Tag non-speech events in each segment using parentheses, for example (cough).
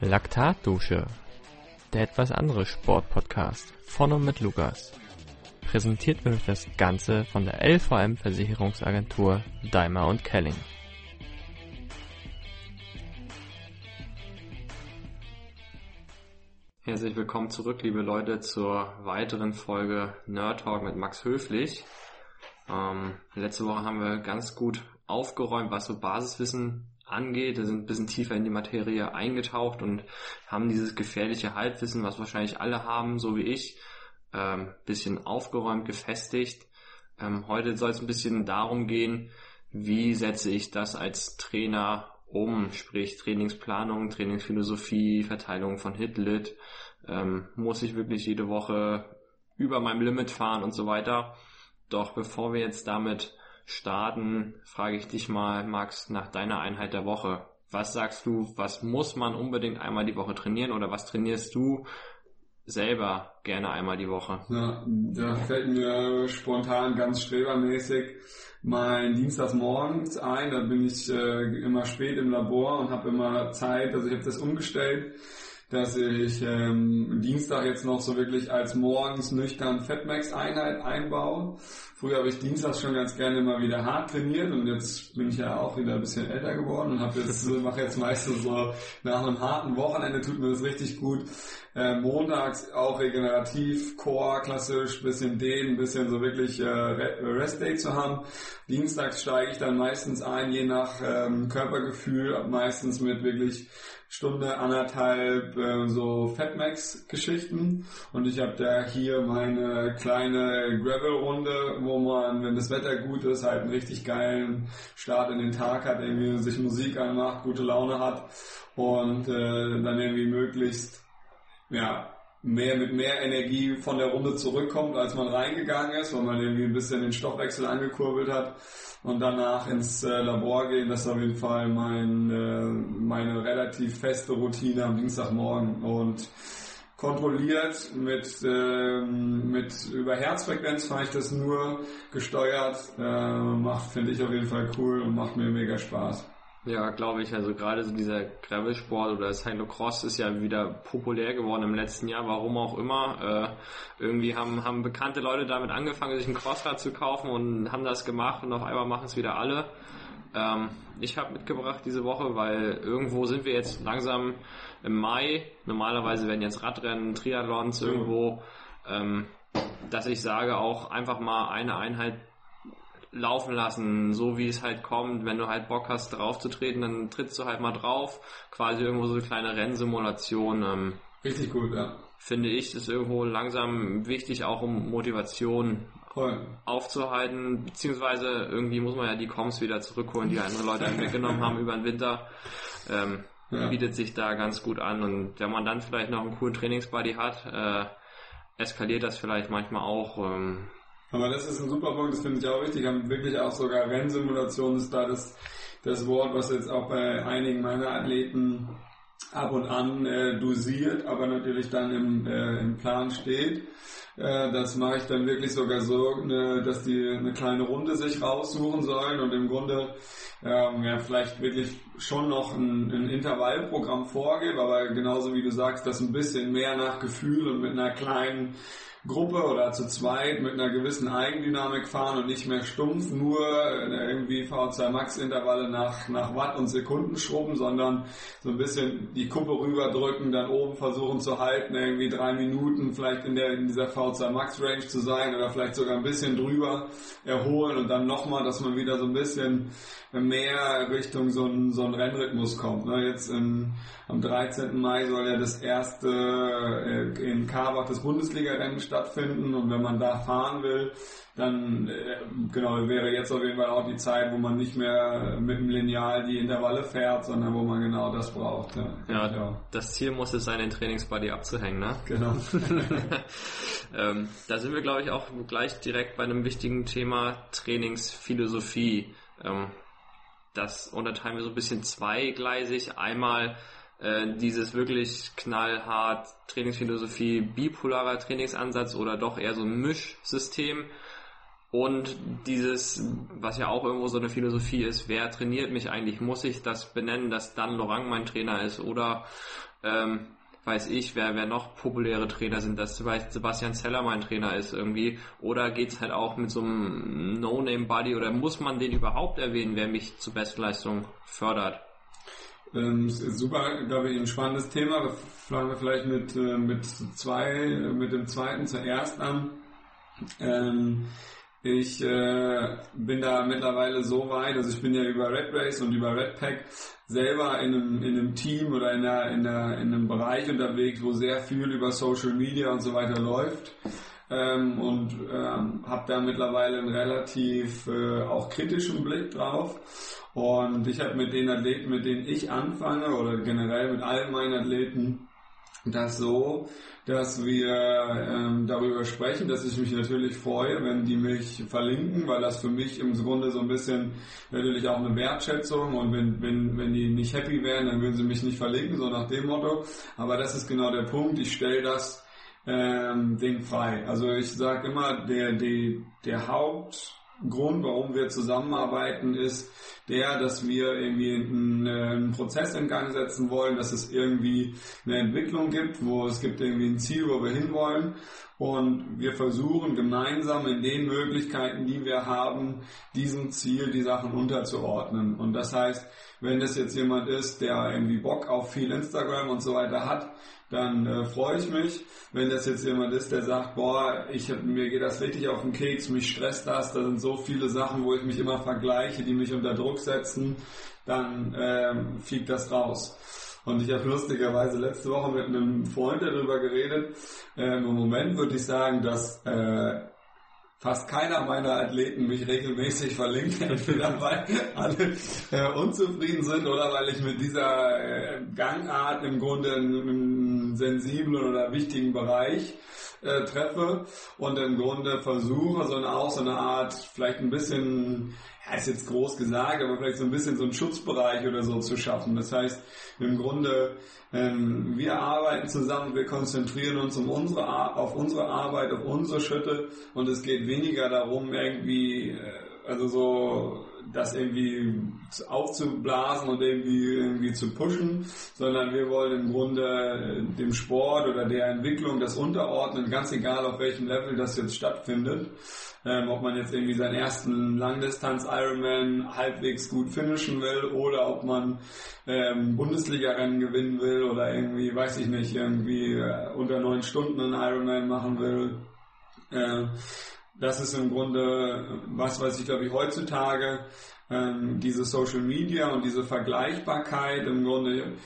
Laktatdusche, der etwas andere Sportpodcast von und mit Lukas. Präsentiert wird das Ganze von der LVM Versicherungsagentur Daimler und Kelling. Herzlich willkommen zurück, liebe Leute, zur weiteren Folge Nerd Talk mit Max Höflich. Ähm, letzte Woche haben wir ganz gut aufgeräumt, was so Basiswissen angeht. Wir sind ein bisschen tiefer in die Materie eingetaucht und haben dieses gefährliche Halbwissen, was wahrscheinlich alle haben, so wie ich, ähm, bisschen aufgeräumt, gefestigt. Ähm, heute soll es ein bisschen darum gehen, wie setze ich das als Trainer um, sprich Trainingsplanung, Trainingsphilosophie, Verteilung von Hit-Lit, ähm, muss ich wirklich jede Woche über meinem Limit fahren und so weiter. Doch bevor wir jetzt damit starten, frage ich dich mal, Max, nach deiner Einheit der Woche. Was sagst du, was muss man unbedingt einmal die Woche trainieren oder was trainierst du selber gerne einmal die Woche? Ja, da fällt mir spontan ganz strebermäßig mein Dienstagsmorgens ein. Da bin ich äh, immer spät im Labor und habe immer Zeit. Also ich habe das umgestellt dass ich ähm, Dienstag jetzt noch so wirklich als morgens nüchtern Fatmax-Einheit einbaue. Früher habe ich Dienstags schon ganz gerne immer wieder hart trainiert und jetzt bin ich ja auch wieder ein bisschen älter geworden und habe jetzt (laughs) mache jetzt meistens so nach einem harten Wochenende tut mir das richtig gut. Äh, montags auch regenerativ, Core klassisch, bisschen Dehnen, bisschen so wirklich äh, Rest Day zu haben. Dienstags steige ich dann meistens ein, je nach ähm, Körpergefühl, meistens mit wirklich Stunde, anderthalb äh, so Fatmax-Geschichten. Und ich habe da hier meine kleine Gravel-Runde, wo man, wenn das Wetter gut ist, halt einen richtig geilen Start in den Tag hat, irgendwie sich Musik anmacht, gute Laune hat und äh, dann irgendwie möglichst ja, mehr mit mehr Energie von der Runde zurückkommt, als man reingegangen ist, weil man irgendwie ein bisschen den Stoffwechsel angekurbelt hat und danach ins äh, Labor gehen. Das ist auf jeden Fall mein, äh, meine relativ feste Routine am Dienstagmorgen und kontrolliert mit, ähm, mit über Herzfrequenz fahre ich das nur gesteuert. Äh, macht, finde ich auf jeden Fall cool und macht mir mega Spaß. Ja, glaube ich. Also gerade so dieser Gravelsport oder Cyclocross ist ja wieder populär geworden im letzten Jahr, warum auch immer. Äh, irgendwie haben, haben bekannte Leute damit angefangen, sich ein Crossrad zu kaufen und haben das gemacht und auf einmal machen es wieder alle. Ähm, ich habe mitgebracht diese Woche, weil irgendwo sind wir jetzt langsam im Mai. Normalerweise werden jetzt Radrennen, Triathlons irgendwo, ähm, dass ich sage, auch einfach mal eine Einheit laufen lassen, so wie es halt kommt. Wenn du halt Bock hast, drauf zu treten, dann trittst du halt mal drauf. Quasi irgendwo so eine kleine Rennsimulation. Ähm, Richtig gut, ja. Finde ich, ist irgendwo langsam wichtig, auch um Motivation Voll. aufzuhalten. Beziehungsweise irgendwie muss man ja die Comms wieder zurückholen, die andere Leute halt weggenommen haben (laughs) über den Winter. Ähm, ja. Bietet sich da ganz gut an. Und wenn man dann vielleicht noch einen coolen Trainingsbuddy hat, äh, eskaliert das vielleicht manchmal auch. Ähm, aber das ist ein super Punkt, das finde ich auch wichtig. Haben wirklich auch sogar Rennsimulation ist da das, das Wort, was jetzt auch bei einigen meiner Athleten ab und an äh, dosiert, aber natürlich dann im, äh, im Plan steht. Äh, das mache ich dann wirklich sogar so, ne, dass die eine kleine Runde sich raussuchen sollen und im Grunde ähm, ja, vielleicht wirklich schon noch ein, ein Intervallprogramm vorgebe, aber genauso wie du sagst, das ein bisschen mehr nach Gefühl und mit einer kleinen Gruppe oder zu zweit mit einer gewissen Eigendynamik fahren und nicht mehr stumpf nur äh, irgendwie V2 Max Intervalle nach, nach Watt und Sekunden schrubben, sondern so ein bisschen die Kuppe rüberdrücken, dann oben versuchen zu halten, irgendwie drei Minuten vielleicht in der, in dieser V2 Max Range zu sein oder vielleicht sogar ein bisschen drüber erholen und dann nochmal, dass man wieder so ein bisschen mehr Richtung so ein, so ein Rennrhythmus kommt. Ne? Jetzt im, am 13. Mai soll ja das erste äh, in Karbach das Bundesliga-Rennen stattfinden und wenn man da fahren will, dann äh, genau wäre jetzt auf jeden Fall auch die Zeit, wo man nicht mehr mit dem Lineal die Intervalle fährt, sondern wo man genau das braucht. Ja, ja, ja. das Ziel muss es sein, den Trainingsbody abzuhängen, ne? Genau. (laughs) ähm, da sind wir, glaube ich, auch gleich direkt bei einem wichtigen Thema Trainingsphilosophie. Ähm, das unterteilen wir so ein bisschen zweigleisig. Einmal äh, dieses wirklich knallhart Trainingsphilosophie, bipolarer Trainingsansatz oder doch eher so ein Mischsystem. Und dieses, was ja auch irgendwo so eine Philosophie ist, wer trainiert mich eigentlich? Muss ich das benennen, dass Dan Lorang mein Trainer ist? Oder ähm, weiß ich, wer, wer noch populäre Trainer sind, dass Sebastian Zeller mein Trainer ist irgendwie. Oder geht's halt auch mit so einem No-Name-Buddy oder muss man den überhaupt erwähnen, wer mich zur Bestleistung fördert? Ähm, super, glaube ich, ein spannendes Thema. Fangen wir vielleicht mit, äh, mit zwei, mit dem zweiten zuerst an. Ähm, ich äh, bin da mittlerweile so weit, also ich bin ja über Red Race und über Red Pack selber in einem, in einem Team oder in, einer, in, einer, in einem Bereich unterwegs, wo sehr viel über Social Media und so weiter läuft. Ähm, und ähm, habe da mittlerweile einen relativ äh, auch kritischen Blick drauf. Und ich habe mit den Athleten, mit denen ich anfange oder generell mit allen meinen Athleten, das so, dass wir ähm, darüber sprechen, dass ich mich natürlich freue, wenn die mich verlinken, weil das für mich im Grunde so ein bisschen natürlich auch eine Wertschätzung und wenn, wenn, wenn die nicht happy wären, dann würden sie mich nicht verlinken, so nach dem Motto. Aber das ist genau der Punkt, ich stelle das ähm, Ding frei. Also ich sage immer, der, der, der Hauptgrund, warum wir zusammenarbeiten, ist, der, dass wir irgendwie einen, einen, Prozess in Gang setzen wollen, dass es irgendwie eine Entwicklung gibt, wo es gibt irgendwie ein Ziel, wo wir hinwollen. Und wir versuchen gemeinsam in den Möglichkeiten, die wir haben, diesem Ziel die Sachen unterzuordnen. Und das heißt, wenn das jetzt jemand ist, der irgendwie Bock auf viel Instagram und so weiter hat, dann äh, freue ich mich. Wenn das jetzt jemand ist, der sagt, boah, ich hab, mir geht das richtig auf den Keks, mich stresst das, da sind so viele Sachen, wo ich mich immer vergleiche, die mich unter Druck setzen, dann ähm, fliegt das raus. Und ich habe lustigerweise letzte Woche mit einem Freund darüber geredet. Ähm, Im Moment würde ich sagen, dass äh, fast keiner meiner Athleten mich regelmäßig verlinkt, (laughs) entweder weil alle äh, unzufrieden sind oder weil ich mit dieser äh, Gangart im Grunde einen sensiblen oder wichtigen Bereich äh, treffe und im Grunde versuche, so eine, auch so eine Art, vielleicht ein bisschen ja, ist jetzt groß gesagt, aber vielleicht so ein bisschen so einen Schutzbereich oder so zu schaffen. Das heißt, im Grunde, ähm, wir arbeiten zusammen, wir konzentrieren uns um unsere, auf unsere Arbeit, auf unsere Schritte und es geht weniger darum, irgendwie, äh, also so, das irgendwie aufzublasen und irgendwie, irgendwie zu pushen, sondern wir wollen im Grunde dem Sport oder der Entwicklung das unterordnen, ganz egal auf welchem Level das jetzt stattfindet ähm, ob man jetzt irgendwie seinen ersten Langdistanz-Ironman halbwegs gut finishen will oder ob man ähm, Bundesliga-Rennen gewinnen will oder irgendwie, weiß ich nicht, irgendwie äh, unter neun Stunden einen Ironman machen will. Äh, das ist im Grunde was, was ich glaube ich heutzutage ähm, diese Social Media und diese Vergleichbarkeit im Grunde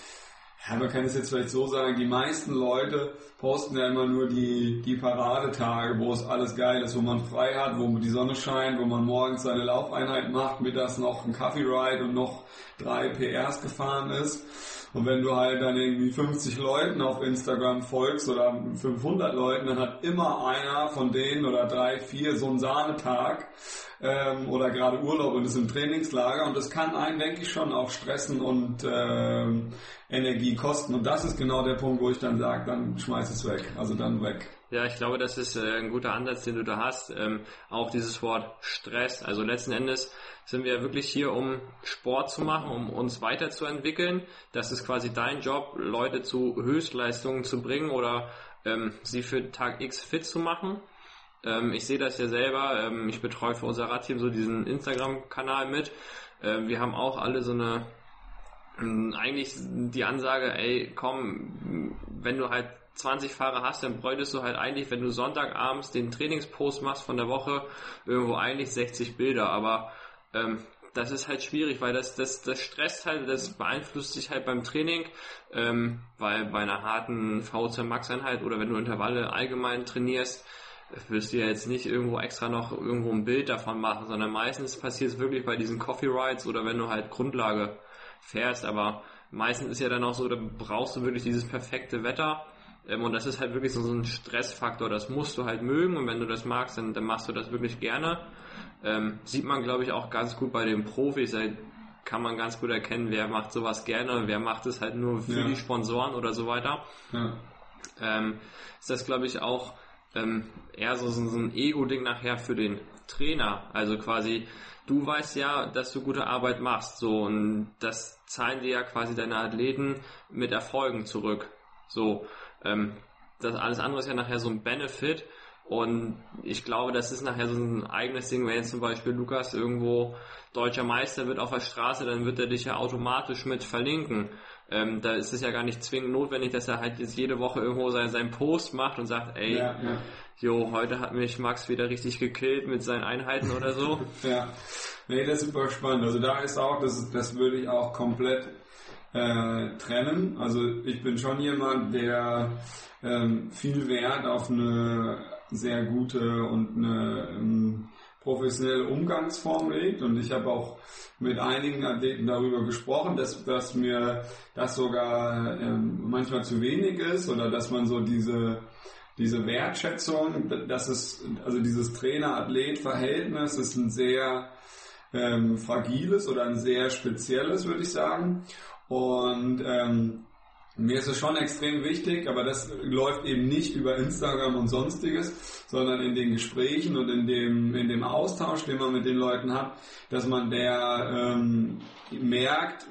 ja, man kann es jetzt vielleicht so sagen, die meisten Leute posten ja immer nur die, die Paradetage, wo es alles geil ist, wo man frei hat, wo die Sonne scheint, wo man morgens seine Laufeinheit macht, mittags noch ein Coffee Ride und noch drei PRs gefahren ist. Und wenn du halt dann irgendwie 50 Leuten auf Instagram folgst oder 500 Leuten, dann hat immer einer von denen oder drei, vier so einen Sahnetag ähm, oder gerade Urlaub und ist im Trainingslager und das kann einen, denke ich, schon auch stressen und ähm, Energie kosten. Und das ist genau der Punkt, wo ich dann sage, dann schmeiß es weg. Also dann weg. Ja, ich glaube, das ist äh, ein guter Ansatz, den du da hast. Ähm, auch dieses Wort Stress. Also letzten Endes sind wir wirklich hier, um Sport zu machen, um uns weiterzuentwickeln. Das ist quasi dein Job, Leute zu Höchstleistungen zu bringen oder ähm, sie für Tag X fit zu machen. Ähm, ich sehe das ja selber. Ähm, ich betreue für unser Radteam so diesen Instagram-Kanal mit. Ähm, wir haben auch alle so eine ähm, eigentlich die Ansage, ey, komm, wenn du halt 20 Fahrer hast, dann bräuchtest du halt eigentlich, wenn du Sonntagabends den Trainingspost machst von der Woche, irgendwo eigentlich 60 Bilder. Aber ähm, das ist halt schwierig, weil das, das, das stresst halt, das beeinflusst sich halt beim Training, ähm, weil bei einer harten VZ Max Einheit oder wenn du Intervalle allgemein trainierst, wirst du ja jetzt nicht irgendwo extra noch irgendwo ein Bild davon machen, sondern meistens passiert es wirklich bei diesen Coffee Rides oder wenn du halt Grundlage fährst, aber meistens ist ja dann auch so, da brauchst du wirklich dieses perfekte Wetter ähm, und das ist halt wirklich so, so ein Stressfaktor, das musst du halt mögen und wenn du das magst, dann, dann machst du das wirklich gerne. Ähm, sieht man glaube ich auch ganz gut bei den Profis, da kann man ganz gut erkennen, wer macht sowas gerne und wer macht es halt nur für ja. die Sponsoren oder so weiter. Ja. Ähm, ist das glaube ich auch ähm, eher so, so ein Ego-Ding nachher für den Trainer. Also quasi, du weißt ja, dass du gute Arbeit machst, so und das zahlen dir ja quasi deine Athleten mit Erfolgen zurück. So, ähm, das alles andere ist ja nachher so ein Benefit. Und ich glaube, das ist nachher so ein eigenes Ding, wenn jetzt zum Beispiel Lukas irgendwo deutscher Meister wird auf der Straße, dann wird er dich ja automatisch mit verlinken. Ähm, da ist es ja gar nicht zwingend notwendig, dass er halt jetzt jede Woche irgendwo seinen, seinen Post macht und sagt, ey, ja, ja. jo, heute hat mich Max wieder richtig gekillt mit seinen Einheiten oder so. (laughs) ja, nee, das ist super spannend. Also da ist auch, das, das würde ich auch komplett äh, trennen. Also ich bin schon jemand, der ähm, viel Wert auf eine sehr gute und eine ähm, professionelle Umgangsform legt. Und ich habe auch mit einigen Athleten darüber gesprochen, dass, dass mir das sogar ähm, manchmal zu wenig ist oder dass man so diese diese Wertschätzung, dass es, also dieses Trainer-Athlet-Verhältnis ist ein sehr ähm, fragiles oder ein sehr spezielles, würde ich sagen. Und ähm, mir ist es schon extrem wichtig, aber das läuft eben nicht über Instagram und sonstiges, sondern in den Gesprächen und in dem, in dem Austausch, den man mit den Leuten hat, dass man der ähm, merkt,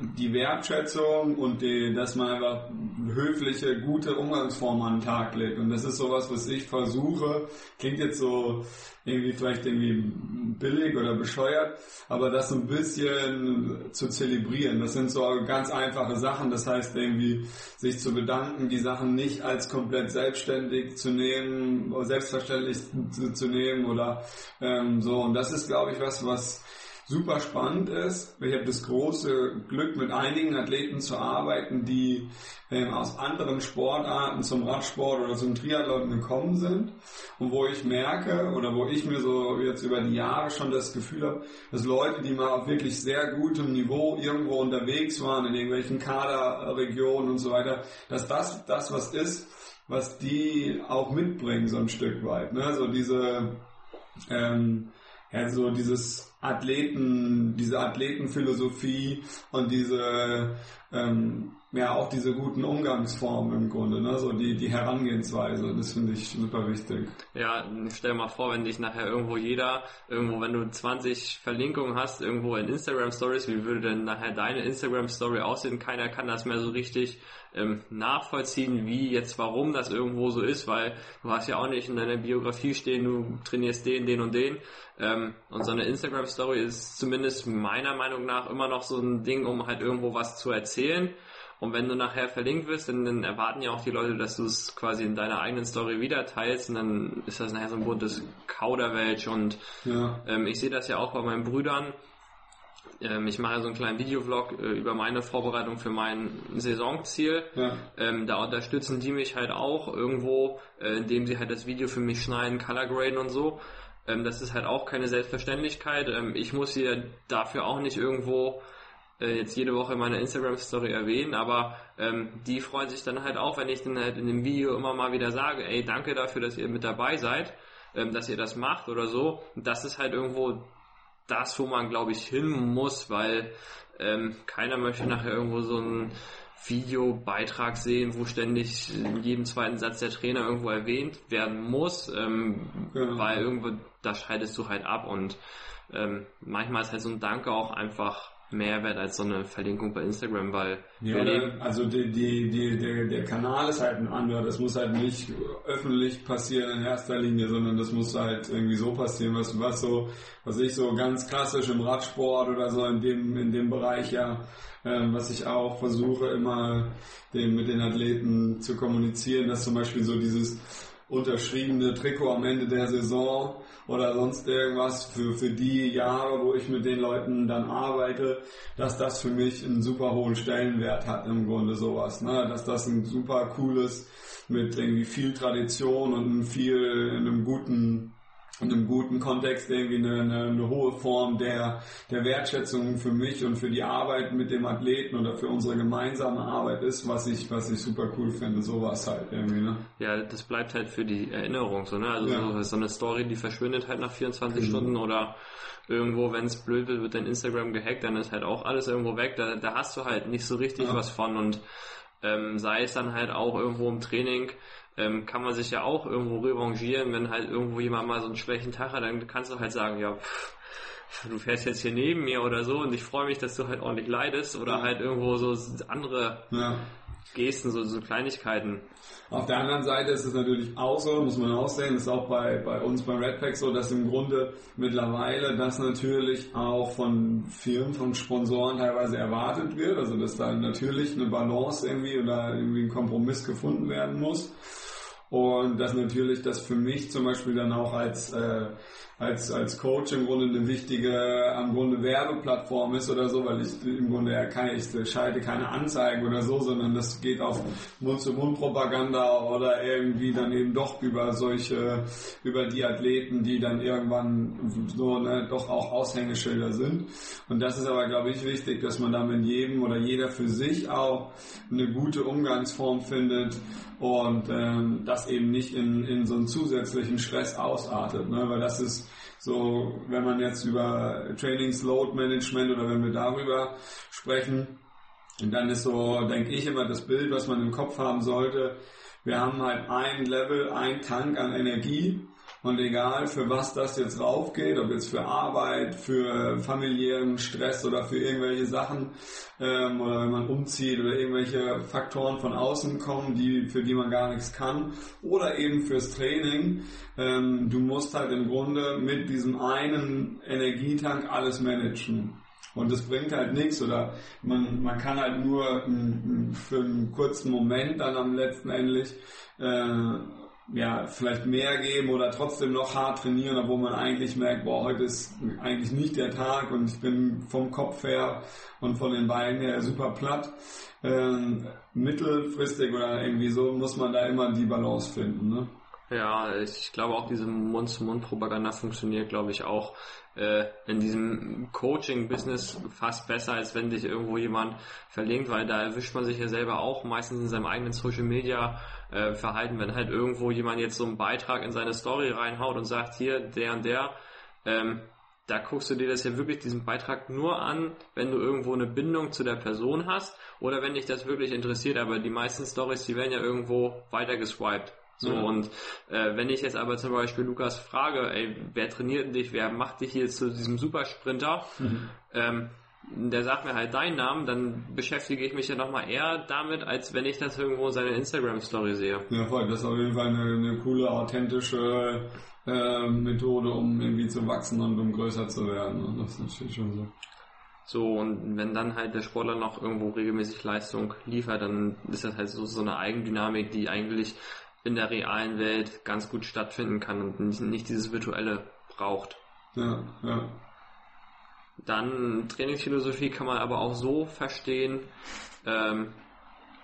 die Wertschätzung und die, dass man einfach höfliche, gute Umgangsformen an den Tag legt. Und das ist sowas, was ich versuche. Klingt jetzt so irgendwie vielleicht irgendwie billig oder bescheuert, aber das so ein bisschen zu zelebrieren. Das sind so ganz einfache Sachen. Das heißt irgendwie sich zu bedanken, die Sachen nicht als komplett selbstständig zu nehmen, selbstverständlich zu, zu nehmen oder ähm, so. Und das ist, glaube ich, was, was super spannend ist. Ich habe das große Glück, mit einigen Athleten zu arbeiten, die ähm, aus anderen Sportarten zum Radsport oder zum Triathlon gekommen sind und wo ich merke oder wo ich mir so jetzt über die Jahre schon das Gefühl habe, dass Leute, die mal auf wirklich sehr gutem Niveau irgendwo unterwegs waren, in irgendwelchen Kaderregionen und so weiter, dass das das was ist, was die auch mitbringen so ein Stück weit. Ne? So diese ähm, ja, so dieses Athleten, diese Athletenphilosophie und diese ähm, ja auch diese guten Umgangsformen im Grunde, ne? so die, die Herangehensweise, das finde ich super wichtig. Ja, stell dir mal vor, wenn dich nachher irgendwo jeder, irgendwo, wenn du 20 Verlinkungen hast, irgendwo in Instagram Stories, wie würde denn nachher deine Instagram Story aussehen? Keiner kann das mehr so richtig ähm, nachvollziehen, wie jetzt, warum das irgendwo so ist, weil du hast ja auch nicht in deiner Biografie stehen, du trainierst den, den und den. Ähm, und so eine Instagram Story ist zumindest meiner Meinung nach immer noch so ein Ding, um halt irgendwo was zu erzählen. Und wenn du nachher verlinkt wirst, dann, dann erwarten ja auch die Leute, dass du es quasi in deiner eigenen Story wieder teilst und dann ist das nachher so ein buntes Kauderwelsch und ja. ähm, ich sehe das ja auch bei meinen Brüdern. Ähm, ich mache ja so einen kleinen Videovlog äh, über meine Vorbereitung für mein Saisonziel. Ja. Ähm, da unterstützen die mich halt auch irgendwo, äh, indem sie halt das Video für mich schneiden, color graden und so. Ähm, das ist halt auch keine Selbstverständlichkeit. Ähm, ich muss hier dafür auch nicht irgendwo äh, jetzt jede Woche in meiner Instagram-Story erwähnen, aber ähm, die freuen sich dann halt auch, wenn ich dann halt in dem Video immer mal wieder sage, ey, danke dafür, dass ihr mit dabei seid, ähm, dass ihr das macht oder so. Und das ist halt irgendwo das, wo man, glaube ich, hin muss, weil ähm, keiner möchte nachher irgendwo so einen Videobeitrag sehen, wo ständig in jedem zweiten Satz der Trainer irgendwo erwähnt werden muss, ähm, genau. weil irgendwo, da scheidest du halt ab und ähm, manchmal ist halt so ein Danke auch einfach Mehrwert als so eine Verlinkung bei Instagram, weil ja, also die, die, die, der, der Kanal ist halt ein anderer. Das muss halt nicht öffentlich passieren in erster Linie, sondern das muss halt irgendwie so passieren, was, was so, was ich so ganz klassisch im Radsport oder so in dem, in dem Bereich ja, ähm, was ich auch versuche immer dem, mit den Athleten zu kommunizieren, dass zum Beispiel so dieses unterschriebene Trikot am Ende der Saison oder sonst irgendwas für, für die Jahre, wo ich mit den Leuten dann arbeite, dass das für mich einen super hohen Stellenwert hat im Grunde sowas, ne? dass das ein super cooles mit irgendwie viel Tradition und viel in einem guten in einem guten Kontext irgendwie eine, eine, eine, hohe Form der, der Wertschätzung für mich und für die Arbeit mit dem Athleten oder für unsere gemeinsame Arbeit ist, was ich, was ich super cool finde, sowas halt irgendwie, ne? Ja, das bleibt halt für die Erinnerung so, ne? Also ja. so, so eine Story, die verschwindet halt nach 24 mhm. Stunden oder irgendwo, wenn es blöd wird, wird dein Instagram gehackt, dann ist halt auch alles irgendwo weg, da, da hast du halt nicht so richtig ja. was von und ähm, sei es dann halt auch irgendwo im Training, ähm, kann man sich ja auch irgendwo revanchieren, wenn halt irgendwo jemand mal so einen schlechten Tag hat, dann kannst du halt sagen, ja, pff, du fährst jetzt hier neben mir oder so und ich freue mich, dass du halt ordentlich leidest oder halt irgendwo so andere ja. Gesten, so, so Kleinigkeiten. Auf der anderen Seite ist es natürlich auch so, muss man auch sehen, ist auch bei, bei uns beim Redpack so, dass im Grunde mittlerweile das natürlich auch von Firmen, von Sponsoren teilweise erwartet wird. Also dass da natürlich eine Balance irgendwie oder irgendwie ein Kompromiss gefunden werden muss. Und dass natürlich das für mich zum Beispiel dann auch als äh, als, als Coach im Grunde eine wichtige, am Grunde Werbeplattform ist oder so, weil ich im Grunde ja keine, ich schalte keine Anzeigen oder so, sondern das geht auf Mund-zu-Mund-Propaganda oder irgendwie dann eben doch über solche, über die Athleten, die dann irgendwann so ne, doch auch Aushängeschilder sind. Und das ist aber, glaube ich, wichtig, dass man da mit jedem oder jeder für sich auch eine gute Umgangsform findet und ähm, das eben nicht in, in so einen zusätzlichen Stress ausartet, ne? weil das ist so, wenn man jetzt über Trainings Load Management oder wenn wir darüber sprechen, dann ist so, denke ich immer, das Bild, was man im Kopf haben sollte, wir haben halt ein Level, ein Tank an Energie und egal für was das jetzt raufgeht, ob jetzt für Arbeit, für familiären Stress oder für irgendwelche Sachen ähm, oder wenn man umzieht oder irgendwelche Faktoren von außen kommen, die, für die man gar nichts kann oder eben fürs Training, ähm, du musst halt im Grunde mit diesem einen Energietank alles managen. Und das bringt halt nichts oder man, man kann halt nur für einen kurzen Moment dann am letzten endlich äh, ja, vielleicht mehr geben oder trotzdem noch hart trainieren, obwohl man eigentlich merkt, boah, heute ist eigentlich nicht der Tag und ich bin vom Kopf her und von den Beinen her super platt. Ähm, mittelfristig oder irgendwie so muss man da immer die Balance finden. Ne? Ja, ich glaube auch diese Mund-zu-Mund-Propaganda funktioniert, glaube ich, auch äh, in diesem Coaching-Business fast besser, als wenn sich irgendwo jemand verlinkt, weil da erwischt man sich ja selber auch meistens in seinem eigenen Social-Media äh, Verhalten, wenn halt irgendwo jemand jetzt so einen Beitrag in seine Story reinhaut und sagt, hier, der und der, ähm, da guckst du dir das ja wirklich diesen Beitrag nur an, wenn du irgendwo eine Bindung zu der Person hast oder wenn dich das wirklich interessiert. Aber die meisten Stories, die werden ja irgendwo weiter geswiped. So ja. und äh, wenn ich jetzt aber zum Beispiel Lukas frage, ey, wer trainiert dich, wer macht dich hier zu diesem Supersprinter, mhm. ähm, der sagt mir halt deinen Namen, dann beschäftige ich mich ja nochmal eher damit, als wenn ich das irgendwo in seiner Instagram-Story sehe. Ja, voll. Das ist auf jeden Fall eine, eine coole, authentische äh, Methode, um irgendwie zu wachsen und um größer zu werden. Und das ist natürlich schon so. So, und wenn dann halt der Sportler noch irgendwo regelmäßig Leistung liefert, dann ist das halt so, so eine Eigendynamik, die eigentlich in der realen Welt ganz gut stattfinden kann und nicht, nicht dieses virtuelle braucht. Ja, ja. Dann Trainingsphilosophie kann man aber auch so verstehen, ähm,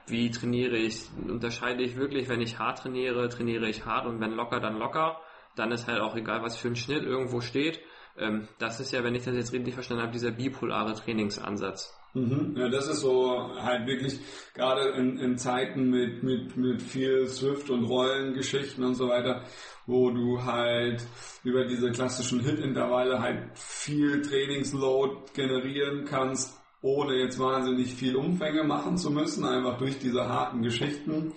wie trainiere ich, unterscheide ich wirklich, wenn ich hart trainiere, trainiere ich hart und wenn locker, dann locker. Dann ist halt auch egal, was für ein Schnitt irgendwo steht. Ähm, das ist ja, wenn ich das jetzt richtig verstanden habe, dieser bipolare Trainingsansatz. Mhm. Ja, das ist so halt wirklich gerade in, in Zeiten mit, mit, mit viel Swift und Rollengeschichten und so weiter, wo du halt über diese klassischen Hit-Intervalle halt viel Trainingsload generieren kannst, ohne jetzt wahnsinnig viel Umfänge machen zu müssen, einfach durch diese harten Geschichten.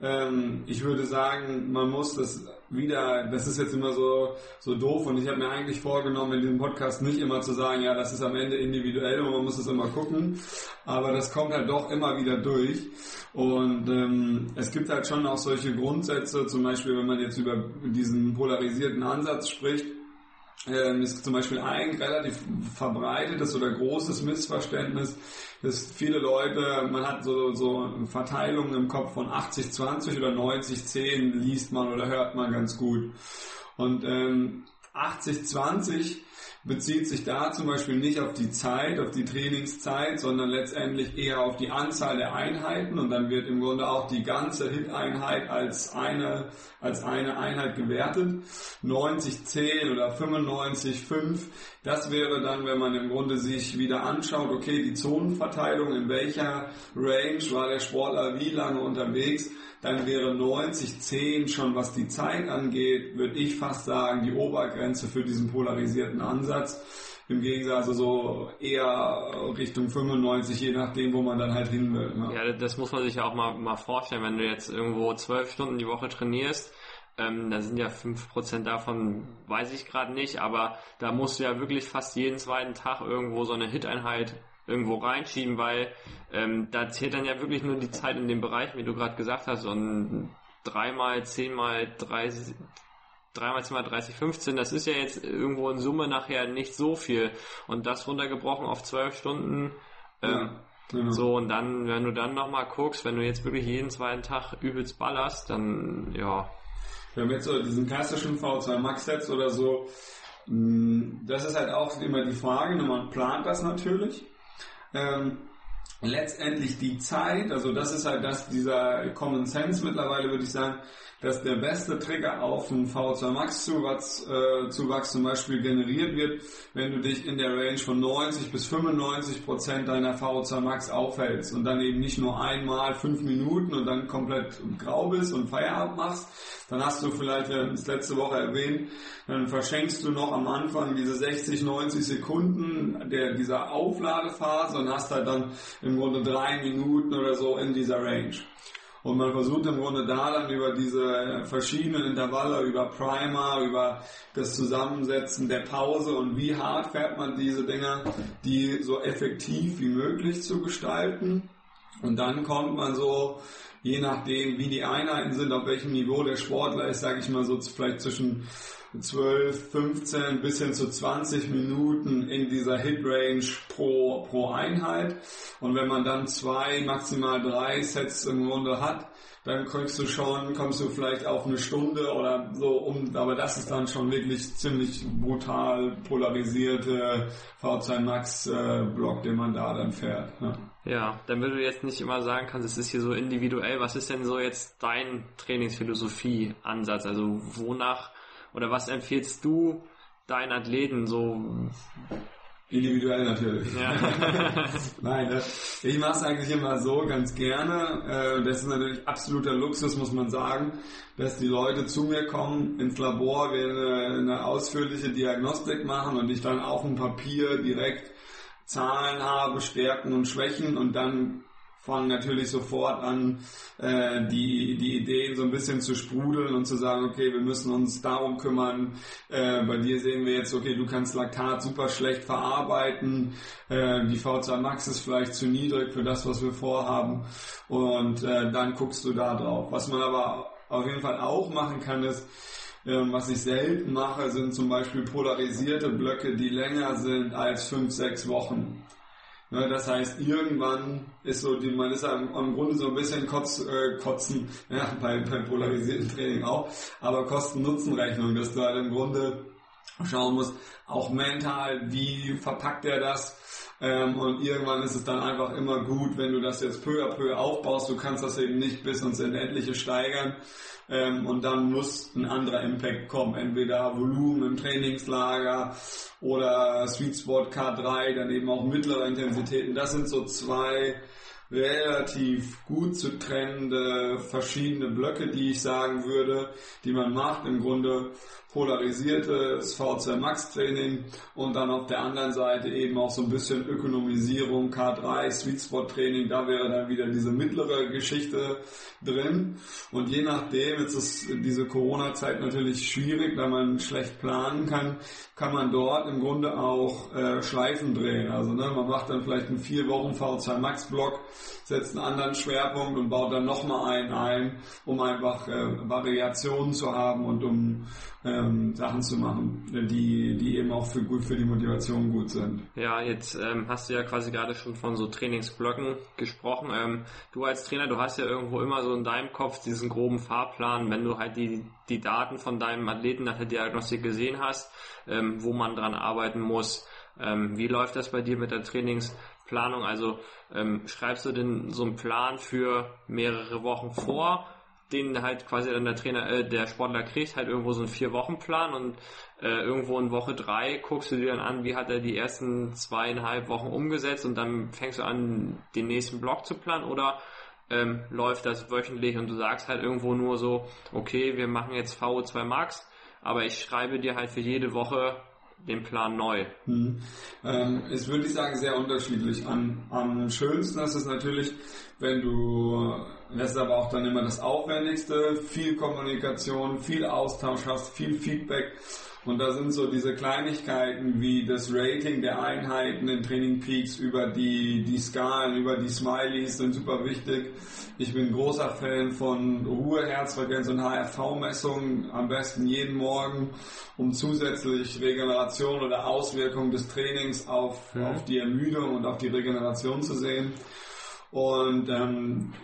Ähm, ich würde sagen, man muss das wieder, das ist jetzt immer so, so doof und ich habe mir eigentlich vorgenommen, in diesem Podcast nicht immer zu sagen, ja, das ist am Ende individuell und man muss es immer gucken, aber das kommt halt doch immer wieder durch und ähm, es gibt halt schon auch solche Grundsätze, zum Beispiel, wenn man jetzt über diesen polarisierten Ansatz spricht, ähm, ist zum Beispiel ein relativ verbreitetes oder großes Missverständnis, dass viele Leute, man hat so, so Verteilungen im Kopf von 80-20 oder 90-10 liest man oder hört man ganz gut. Und ähm, 80-20 bezieht sich da zum Beispiel nicht auf die Zeit, auf die Trainingszeit, sondern letztendlich eher auf die Anzahl der Einheiten und dann wird im Grunde auch die ganze Hit-Einheit als eine, als eine Einheit gewertet. 90-10 oder 95-5, das wäre dann, wenn man im Grunde sich wieder anschaut, okay, die Zonenverteilung, in welcher Range war der Sportler wie lange unterwegs, dann wäre 90-10 schon, was die Zeit angeht, würde ich fast sagen, die Obergrenze für diesen polarisierten Ansatz. Im Gegensatz also so eher Richtung 95, je nachdem, wo man dann halt hin will. Ne? Ja, das muss man sich ja auch mal, mal vorstellen, wenn du jetzt irgendwo zwölf Stunden die Woche trainierst, ähm, da sind ja 5% davon, weiß ich gerade nicht, aber da musst du ja wirklich fast jeden zweiten Tag irgendwo so eine Hit-Einheit irgendwo reinschieben, weil ähm, da zählt dann ja wirklich nur die Zeit in dem Bereich, wie du gerade gesagt hast, und dreimal, zehnmal, 30, dreimal, zehnmal 30, 15, das ist ja jetzt irgendwo in Summe nachher nicht so viel. Und das runtergebrochen auf zwölf Stunden, ähm, ja. Genau. So, und dann, wenn du dann nochmal guckst, wenn du jetzt wirklich jeden zweiten Tag übelst ballerst, dann, ja. Wir haben jetzt so diesen klassischen V2 Max Sets oder so, mm, das ist halt auch immer die Frage, ne, man plant das natürlich. Ähm, letztendlich die Zeit, also das ist halt das, dieser Common Sense mittlerweile, würde ich sagen, dass der beste Trigger auf einen V2 Max Zuwachs, äh, Zuwachs zum Beispiel generiert wird, wenn du dich in der Range von 90 bis 95 Prozent deiner V2 Max aufhältst und dann eben nicht nur einmal fünf Minuten und dann komplett grau bist und Feierabend machst, dann hast du vielleicht, wir haben es letzte Woche erwähnt, dann verschenkst du noch am Anfang diese 60, 90 Sekunden der, dieser Aufladephase und hast halt dann im Grunde drei Minuten oder so in dieser Range. Und man versucht im Grunde da dann über diese verschiedenen Intervalle, über Primer, über das Zusammensetzen der Pause und wie hart fährt man diese Dinger, die so effektiv wie möglich zu gestalten. Und dann kommt man so, je nachdem wie die Einheiten sind, auf welchem Niveau der Sportler ist, sage ich mal so vielleicht zwischen 12, 15 bis hin zu 20 Minuten in dieser Hit-Range pro, pro Einheit. Und wenn man dann zwei, maximal drei Sets im Grunde hat, dann kriegst du schon, kommst du vielleicht auf eine Stunde oder so um, aber das ist dann schon wirklich ziemlich brutal polarisierte V2 Max äh, Block, den man da dann fährt. Ne? Ja, dann würde du jetzt nicht immer sagen kannst, es ist hier so individuell. Was ist denn so jetzt dein Trainingsphilosophie-Ansatz? Also wonach oder was empfiehlst du deinen Athleten so? Individuell natürlich. Ja. (laughs) Nein, das, ich mache es eigentlich immer so ganz gerne. Äh, das ist natürlich absoluter Luxus, muss man sagen, dass die Leute zu mir kommen ins Labor, wir eine, eine ausführliche Diagnostik machen und ich dann auf dem Papier direkt Zahlen habe, Stärken und Schwächen und dann fangen natürlich sofort an, äh, die, die Ideen so ein bisschen zu sprudeln und zu sagen, okay, wir müssen uns darum kümmern. Äh, bei dir sehen wir jetzt, okay, du kannst Laktat super schlecht verarbeiten, äh, die V2 Max ist vielleicht zu niedrig für das, was wir vorhaben und äh, dann guckst du da drauf. Was man aber auf jeden Fall auch machen kann, ist, ähm, was ich selten mache, sind zum Beispiel polarisierte Blöcke, die länger sind als fünf, sechs Wochen. Ne, das heißt, irgendwann ist so, die, man ist ja im, im Grunde so ein bisschen Kotz, äh, Kotzen, (laughs) ja, bei, polarisierten Training auch, aber Kosten-Nutzen-Rechnung, dass du halt im Grunde schauen musst, auch mental, wie verpackt er das, ähm, und irgendwann ist es dann einfach immer gut, wenn du das jetzt peu à peu aufbaust. Du kannst das eben nicht bis ins Unendliche steigern. Ähm, und dann muss ein anderer Impact kommen. Entweder Volumen im Trainingslager oder Sweet Spot K3, dann eben auch mittlere Intensitäten. Das sind so zwei relativ gut zu trennende verschiedene Blöcke, die ich sagen würde, die man macht. Im Grunde polarisiertes V2 Max Training und dann auf der anderen Seite eben auch so ein bisschen Ökonomisierung, K3, Sweet Spot Training, da wäre dann wieder diese mittlere Geschichte drin. Und je nachdem, jetzt ist diese Corona-Zeit natürlich schwierig, da man schlecht planen kann, kann man dort im Grunde auch äh, Schleifen drehen. Also ne, man macht dann vielleicht einen vier Wochen V2 Max Block, setzt einen anderen Schwerpunkt und baut dann nochmal einen ein, um einfach äh, Variationen zu haben und um ähm, Sachen zu machen, die, die eben auch für gut für die Motivation gut sind. Ja, jetzt ähm, hast du ja quasi gerade schon von so Trainingsblöcken gesprochen. Ähm, du als Trainer, du hast ja irgendwo immer so in deinem Kopf diesen groben Fahrplan, wenn du halt die, die Daten von deinem Athleten nach der Diagnostik gesehen hast, ähm, wo man dran arbeiten muss. Ähm, wie läuft das bei dir mit der Trainingsplanung? Also ähm, schreibst du denn so einen Plan für mehrere Wochen vor den halt quasi dann der Trainer, äh, der Sportler kriegt, halt irgendwo so einen Vier-Wochen-Plan und äh, irgendwo in Woche drei guckst du dir dann an, wie hat er die ersten zweieinhalb Wochen umgesetzt und dann fängst du an, den nächsten Block zu planen oder ähm, läuft das wöchentlich und du sagst halt irgendwo nur so, okay, wir machen jetzt VO2 Max, aber ich schreibe dir halt für jede Woche den Plan neu? Hm. Ähm, es würde ich sagen sehr unterschiedlich. Am, am schönsten ist es natürlich, wenn du, das ist aber auch dann immer das Aufwendigste, viel Kommunikation, viel Austausch hast, viel Feedback Und da sind so diese Kleinigkeiten wie das Rating der Einheiten in Training Peaks über die, die Skalen, über die Smileys sind super wichtig. Ich bin großer Fan von Ruhe, Herzfrequenz und HRV-Messungen, am besten jeden Morgen, um zusätzlich Regeneration oder Auswirkungen des Trainings auf, mhm. auf die Ermüdung und auf die Regeneration zu sehen. Und ähm,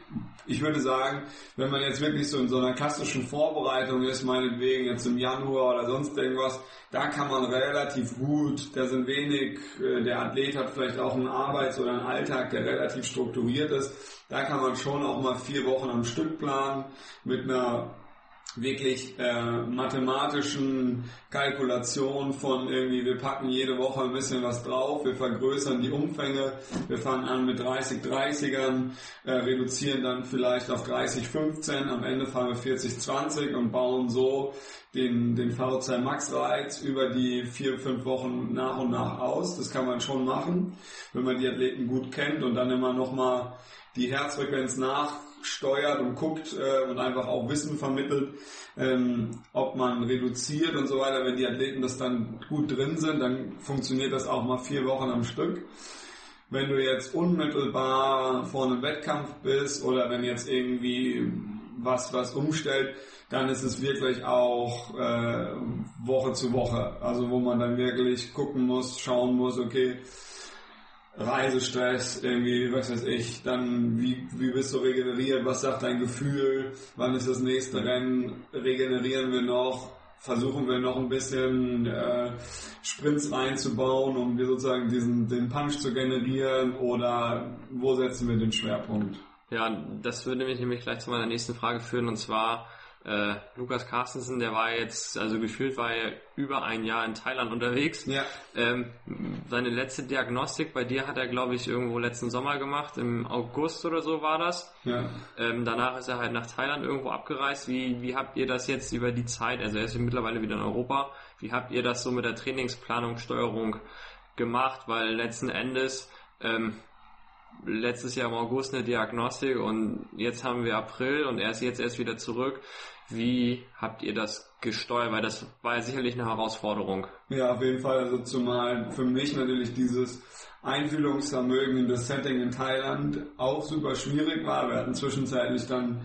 ich würde sagen, wenn man jetzt wirklich so in so einer klassischen Vorbereitung ist, meinetwegen jetzt im Januar oder sonst irgendwas, da kann man relativ gut, da sind wenig, äh, der Athlet hat vielleicht auch einen Arbeits- oder einen Alltag, der relativ strukturiert ist. Da kann man schon auch mal vier Wochen am Stück planen mit einer wirklich äh, mathematischen Kalkulationen von irgendwie, wir packen jede Woche ein bisschen was drauf, wir vergrößern die Umfänge, wir fangen an mit 30 30ern, äh, reduzieren dann vielleicht auf 30 15, am Ende fahren wir 40 20 und bauen so den, den VZ Max Reiz über die vier, fünf Wochen nach und nach aus. Das kann man schon machen, wenn man die Athleten gut kennt und dann immer nochmal die Herzfrequenz nach steuert und guckt äh, und einfach auch Wissen vermittelt, ähm, ob man reduziert und so weiter. Wenn die Athleten das dann gut drin sind, dann funktioniert das auch mal vier Wochen am Stück. Wenn du jetzt unmittelbar vor einem Wettkampf bist oder wenn jetzt irgendwie was was umstellt, dann ist es wirklich auch äh, Woche zu Woche. Also wo man dann wirklich gucken muss, schauen muss, okay, Reisestress, irgendwie, was weiß ich, dann wie, wie bist du regeneriert, was sagt dein Gefühl, wann ist das nächste Rennen, regenerieren wir noch, versuchen wir noch ein bisschen äh, Sprints reinzubauen, um wir sozusagen diesen den Punch zu generieren oder wo setzen wir den Schwerpunkt? Ja, das würde mich nämlich gleich zu meiner nächsten Frage führen und zwar äh, Lukas Carstensen, der war jetzt, also gefühlt war er über ein Jahr in Thailand unterwegs. Ja. Ähm, seine letzte Diagnostik bei dir hat er, glaube ich, irgendwo letzten Sommer gemacht, im August oder so war das. Ja. Ähm, danach ist er halt nach Thailand irgendwo abgereist. Wie, wie habt ihr das jetzt über die Zeit, also er ist mittlerweile wieder in Europa, wie habt ihr das so mit der Trainingsplanung, Steuerung gemacht? Weil letzten Endes, ähm, letztes Jahr im August eine Diagnostik und jetzt haben wir April und er ist jetzt erst wieder zurück. Wie habt ihr das gesteuert? Weil das war ja sicherlich eine Herausforderung. Ja, auf jeden Fall. Also zumal für mich natürlich dieses Einfühlungsvermögen in das Setting in Thailand auch super schwierig war. Wir hatten zwischenzeitlich dann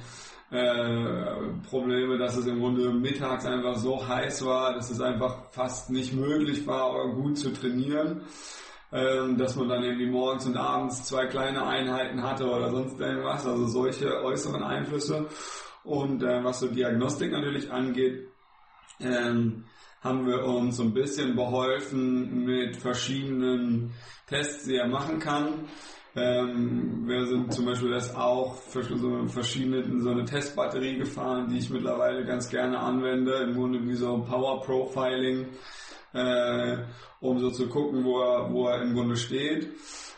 äh, Probleme, dass es im Grunde mittags einfach so heiß war, dass es einfach fast nicht möglich war, gut zu trainieren. Ähm, dass man dann irgendwie morgens und abends zwei kleine Einheiten hatte oder sonst irgendwas, also solche äußeren Einflüsse. Und äh, was so Diagnostik natürlich angeht, ähm, haben wir uns so ein bisschen beholfen mit verschiedenen Tests, die er machen kann. Ähm, wir sind zum Beispiel das auch für so verschiedene so eine Testbatterie gefahren, die ich mittlerweile ganz gerne anwende, im Grunde wie so Power Profiling, äh, um so zu gucken, wo er, wo er im Grunde steht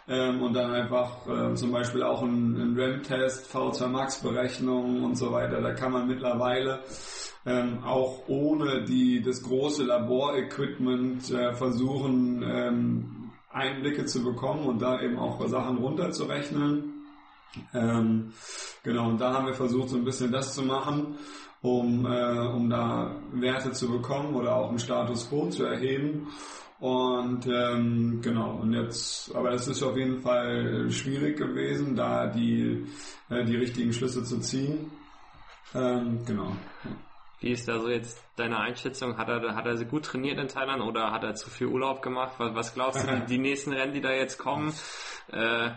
ähm, und dann einfach äh, zum Beispiel auch ein, ein RAM-Test, V2 Max-Berechnungen und so weiter. Da kann man mittlerweile ähm, auch ohne die, das große Laborequipment äh, versuchen, ähm, Einblicke zu bekommen und da eben auch Sachen runterzurechnen. Ähm, genau, und da haben wir versucht, so ein bisschen das zu machen, um, äh, um da Werte zu bekommen oder auch einen Status quo zu erheben. Und ähm, genau, und jetzt, aber es ist auf jeden Fall schwierig gewesen, da die, äh, die richtigen Schlüsse zu ziehen. Ähm, genau. Wie ist da so jetzt deine Einschätzung? Hat er, hat er gut trainiert in Thailand oder hat er zu viel Urlaub gemacht? Was, was glaubst du, die, (laughs) die nächsten Rennen, die da jetzt kommen? Äh,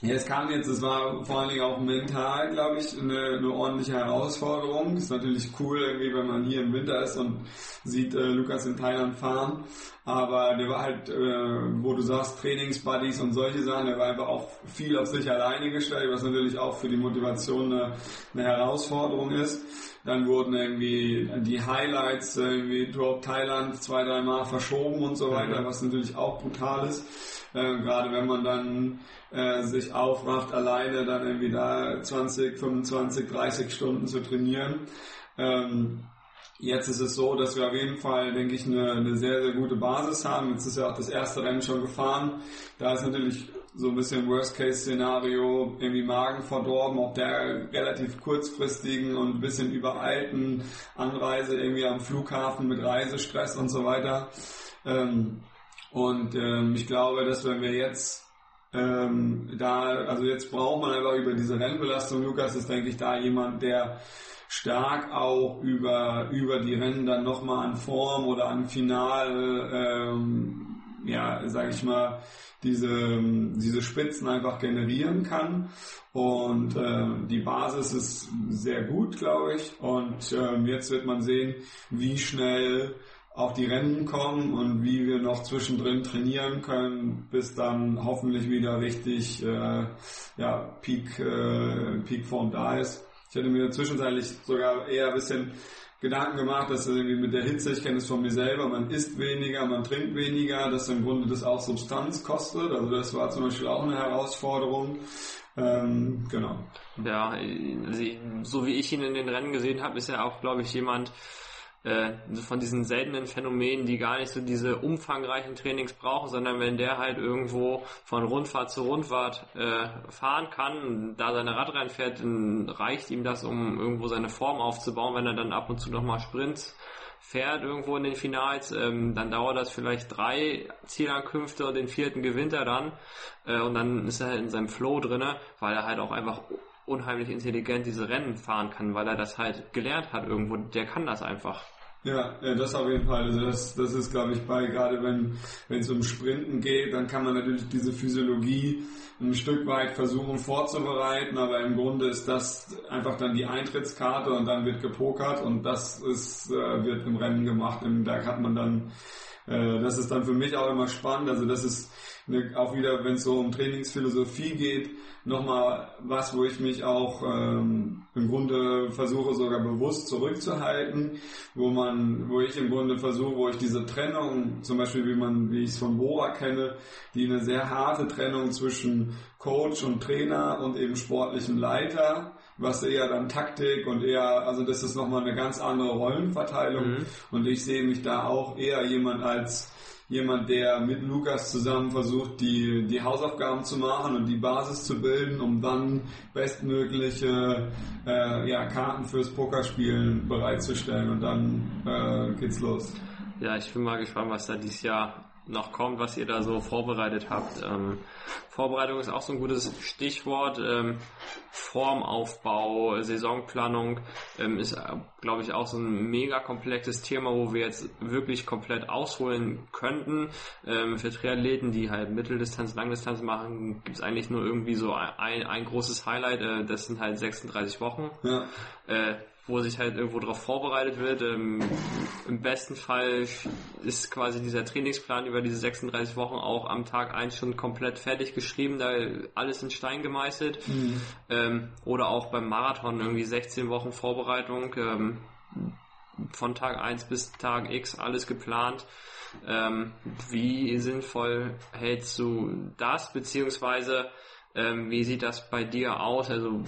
ja, es kam jetzt, es war vor allen Dingen auch mental, glaube ich, eine, eine ordentliche Herausforderung. Ist natürlich cool, irgendwie, wenn man hier im Winter ist und sieht äh, Lukas in Thailand fahren. Aber der war halt, äh, wo du sagst, Trainingsbuddies und solche Sachen, der war einfach auch viel auf sich alleine gestellt, was natürlich auch für die Motivation eine, eine Herausforderung ist. Dann wurden irgendwie die Highlights, irgendwie Drop Thailand zwei, dreimal verschoben und so weiter, mhm. was natürlich auch brutal ist. Äh, gerade wenn man dann äh, sich aufrafft, alleine dann irgendwie da 20, 25, 30 Stunden zu trainieren. Ähm, Jetzt ist es so, dass wir auf jeden Fall, denke ich, eine, eine sehr, sehr gute Basis haben. Jetzt ist ja auch das erste Rennen schon gefahren. Da ist natürlich so ein bisschen Worst-Case-Szenario, irgendwie Magen verdorben, auch der relativ kurzfristigen und ein bisschen übereilten Anreise irgendwie am Flughafen mit Reisestress und so weiter. Ähm, und ähm, ich glaube, dass wenn wir jetzt ähm, da, also jetzt braucht man einfach über diese Rennbelastung, Lukas ist denke ich da jemand, der stark auch über, über die Rennen dann nochmal an Form oder an Final, ähm, ja, sag ich mal, diese, diese Spitzen einfach generieren kann. Und äh, die Basis ist sehr gut, glaube ich. Und äh, jetzt wird man sehen, wie schnell auch die Rennen kommen und wie wir noch zwischendrin trainieren können, bis dann hoffentlich wieder richtig äh, ja, Peak, äh, Peakform da ist. Ich hätte mir zwischenzeitlich sogar eher ein bisschen Gedanken gemacht, dass irgendwie mit der Hitze, ich kenne es von mir selber, man isst weniger, man trinkt weniger, dass im Grunde das auch Substanz kostet. Also das war zum Beispiel auch eine Herausforderung. Ähm, genau. Ja, so wie ich ihn in den Rennen gesehen habe, ist er auch, glaube ich, jemand, äh, von diesen seltenen Phänomenen, die gar nicht so diese umfangreichen Trainings brauchen, sondern wenn der halt irgendwo von Rundfahrt zu Rundfahrt äh, fahren kann, da seine Radrennen fährt, dann reicht ihm das, um irgendwo seine Form aufzubauen. Wenn er dann ab und zu nochmal Sprints fährt irgendwo in den Finals, ähm, dann dauert das vielleicht drei Zielankünfte und den vierten gewinnt er dann äh, und dann ist er halt in seinem Flow drinne, weil er halt auch einfach unheimlich intelligent diese Rennen fahren kann, weil er das halt gelernt hat irgendwo. Der kann das einfach. Ja, ja, das auf jeden Fall. Also das, das ist, glaube ich, bei, gerade wenn wenn es um Sprinten geht, dann kann man natürlich diese Physiologie ein Stück weit versuchen vorzubereiten, aber im Grunde ist das einfach dann die Eintrittskarte und dann wird gepokert und das ist, äh, wird im Rennen gemacht. Und da hat man dann, äh, das ist dann für mich auch immer spannend. Also das ist eine, auch wieder, wenn es so um Trainingsphilosophie geht, nochmal was, wo ich mich auch ähm, im Grunde versuche sogar bewusst zurückzuhalten, wo man, wo ich im Grunde versuche, wo ich diese Trennung, zum Beispiel wie man, wie ich es von Bora kenne, die eine sehr harte Trennung zwischen Coach und Trainer und eben sportlichen Leiter, was eher dann Taktik und eher, also das ist nochmal eine ganz andere Rollenverteilung mhm. und ich sehe mich da auch eher jemand als jemand, der mit Lukas zusammen versucht, die, die Hausaufgaben zu machen und die Basis zu bilden, um dann bestmögliche äh, ja, Karten fürs Pokerspielen bereitzustellen und dann äh, geht's los. Ja, ich bin mal gespannt, was da dieses Jahr noch kommt, was ihr da so vorbereitet habt. Ähm, Vorbereitung ist auch so ein gutes Stichwort. Ähm, Formaufbau, Saisonplanung ähm, ist, glaube ich, auch so ein mega komplexes Thema, wo wir jetzt wirklich komplett ausholen könnten. Ähm, für Triathleten, die halt Mitteldistanz, Langdistanz machen, gibt es eigentlich nur irgendwie so ein, ein großes Highlight. Äh, das sind halt 36 Wochen. Ja. Äh, wo sich halt irgendwo darauf vorbereitet wird. Ähm, Im besten Fall ist quasi dieser Trainingsplan über diese 36 Wochen auch am Tag 1 schon komplett fertig geschrieben, da alles in Stein gemeißelt. Mhm. Ähm, oder auch beim Marathon irgendwie 16 Wochen Vorbereitung, ähm, von Tag 1 bis Tag X alles geplant. Ähm, wie sinnvoll hältst du das, beziehungsweise ähm, wie sieht das bei dir aus? Also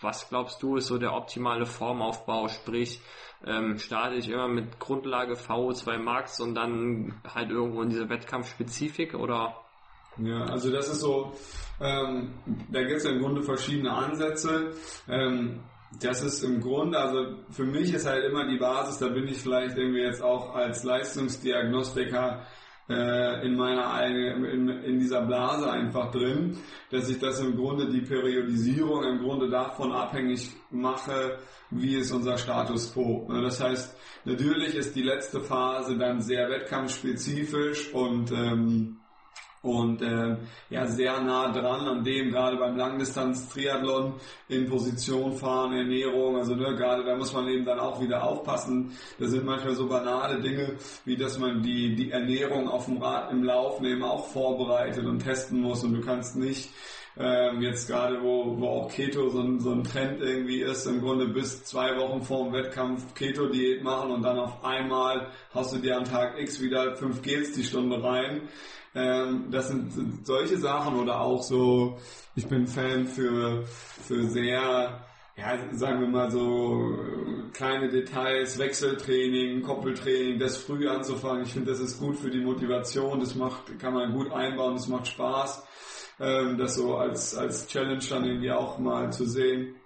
was glaubst du ist so der optimale Formaufbau? Sprich, ähm, starte ich immer mit Grundlage VO2 Max und dann halt irgendwo in dieser Wettkampfspezifik oder? Ja, also das ist so, ähm, da gibt es ja im Grunde verschiedene Ansätze. Ähm, das ist im Grunde, also für mich ist halt immer die Basis, da bin ich vielleicht irgendwie jetzt auch als Leistungsdiagnostiker äh, in meiner in, in dieser Blase einfach drin, dass ich das im Grunde die Periodisierung im Grunde davon abhängig mache, wie ist unser Status quo. Das heißt, natürlich ist die letzte Phase dann sehr wettkampfspezifisch und ähm, und äh, ja sehr nah dran an dem gerade beim Langdistanz-Triathlon in Position fahren, Ernährung, also ne, gerade da muss man eben dann auch wieder aufpassen. Da sind manchmal so banale Dinge, wie dass man die die Ernährung auf dem Rad im Laufen eben auch vorbereitet und testen muss und du kannst nicht ähm, jetzt gerade, wo, wo auch Keto so ein, so ein Trend irgendwie ist, im Grunde bis zwei Wochen vor dem Wettkampf Keto-Diät machen und dann auf einmal hast du dir am Tag X wieder fünf Gels die Stunde rein. Ähm, das sind, sind solche Sachen oder auch so, ich bin Fan für, für sehr ja, sagen wir mal so kleine Details, Wechseltraining, Koppeltraining, das früh anzufangen. Ich finde, das ist gut für die Motivation, das macht, kann man gut einbauen, das macht Spaß. Ähm, das so als, als Challenge dann irgendwie auch mal zu sehen.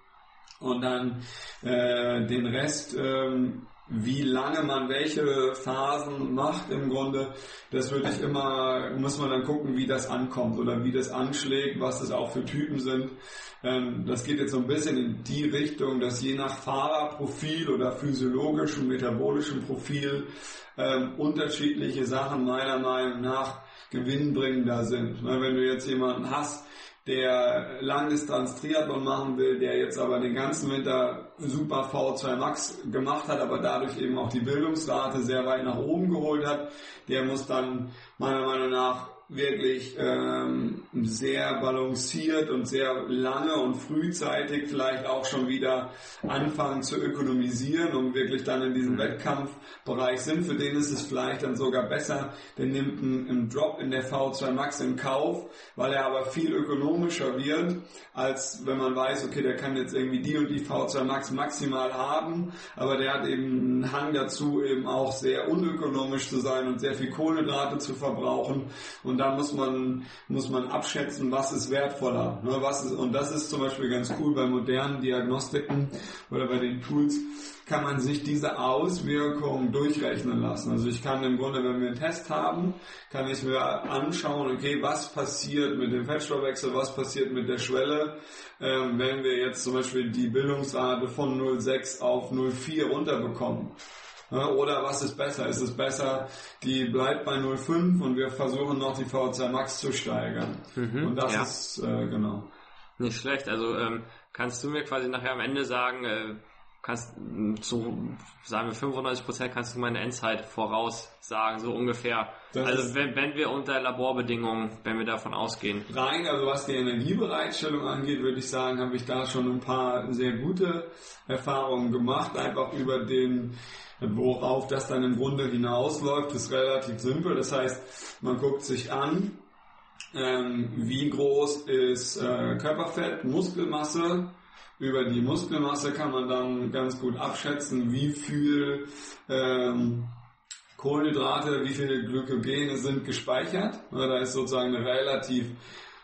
Und dann äh, den Rest ähm, wie lange man welche Phasen macht im Grunde, das würde ich immer, muss man dann gucken, wie das ankommt oder wie das anschlägt, was das auch für Typen sind. Ähm, das geht jetzt so ein bisschen in die Richtung, dass je nach Fahrerprofil oder physiologischem, metabolischem Profil ähm, unterschiedliche Sachen meiner Meinung nach gewinnbringender sind. Wenn du jetzt jemanden hast, der Langdistanz Triathlon machen will, der jetzt aber den ganzen Winter super V2 Max gemacht hat, aber dadurch eben auch die Bildungsrate sehr weit nach oben geholt hat, der muss dann meiner Meinung nach wirklich ähm, sehr balanciert und sehr lange und frühzeitig vielleicht auch schon wieder anfangen zu ökonomisieren, um wirklich dann in diesem Wettkampfbereich sind. Für den ist es vielleicht dann sogar besser, der nimmt einen, einen Drop in der V2 Max in Kauf, weil er aber viel ökonomischer wird, als wenn man weiß, okay, der kann jetzt irgendwie die und die V2 Max maximal haben, aber der hat eben einen Hang dazu, eben auch sehr unökonomisch zu sein und sehr viel Kohlenhydrate zu verbrauchen. Und da muss man, muss man abschätzen, was ist wertvoller. Ne, was ist, und das ist zum Beispiel ganz cool bei modernen Diagnostiken oder bei den Tools, kann man sich diese Auswirkungen durchrechnen lassen. Also ich kann im Grunde, wenn wir einen Test haben, kann ich mir anschauen, okay, was passiert mit dem Fettstoffwechsel, was passiert mit der Schwelle, ähm, wenn wir jetzt zum Beispiel die Bildungsrate von 0,6 auf 0,4 runterbekommen. Oder was ist besser? Ist es besser, die bleibt bei 0,5 und wir versuchen noch die VO2 Max zu steigern? Mhm, und das ja. ist, äh, genau. Nicht schlecht. Also ähm, kannst du mir quasi nachher am Ende sagen, äh, kannst zu, sagen wir 95 Prozent kannst du meine Endzeit voraussagen, so ungefähr. Das also wenn, wenn wir unter Laborbedingungen, wenn wir davon ausgehen. Rein, also was die Energiebereitstellung angeht, würde ich sagen, habe ich da schon ein paar sehr gute Erfahrungen gemacht, einfach über den Worauf das dann im Grunde hinausläuft, ist relativ simpel. Das heißt, man guckt sich an, ähm, wie groß ist äh, Körperfett, Muskelmasse. Über die Muskelmasse kann man dann ganz gut abschätzen, wie viel ähm, Kohlenhydrate, wie viele Glykogene sind gespeichert. Da ist sozusagen eine relativ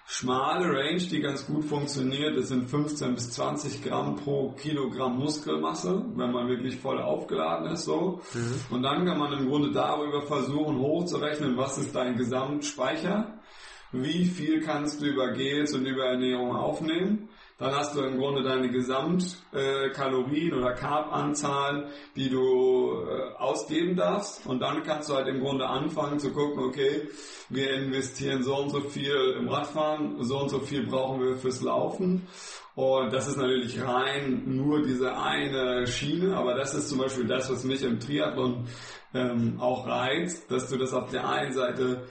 schmale Range, die ganz gut funktioniert. Das sind 15 bis 20 Gramm pro Kilogramm Muskelmasse, wenn man wirklich voll aufgeladen ist, so. Mhm. Und dann kann man im Grunde darüber versuchen hochzurechnen, was ist dein Gesamtspeicher, wie viel kannst du über Gels und über Ernährung aufnehmen dann hast du im Grunde deine Gesamtkalorien oder Carb-Anzahl, die du äh, ausgeben darfst. Und dann kannst du halt im Grunde anfangen zu gucken, okay, wir investieren so und so viel im Radfahren, so und so viel brauchen wir fürs Laufen. Und das ist natürlich rein nur diese eine Schiene, aber das ist zum Beispiel das, was mich im Triathlon ähm, auch reizt, dass du das auf der einen Seite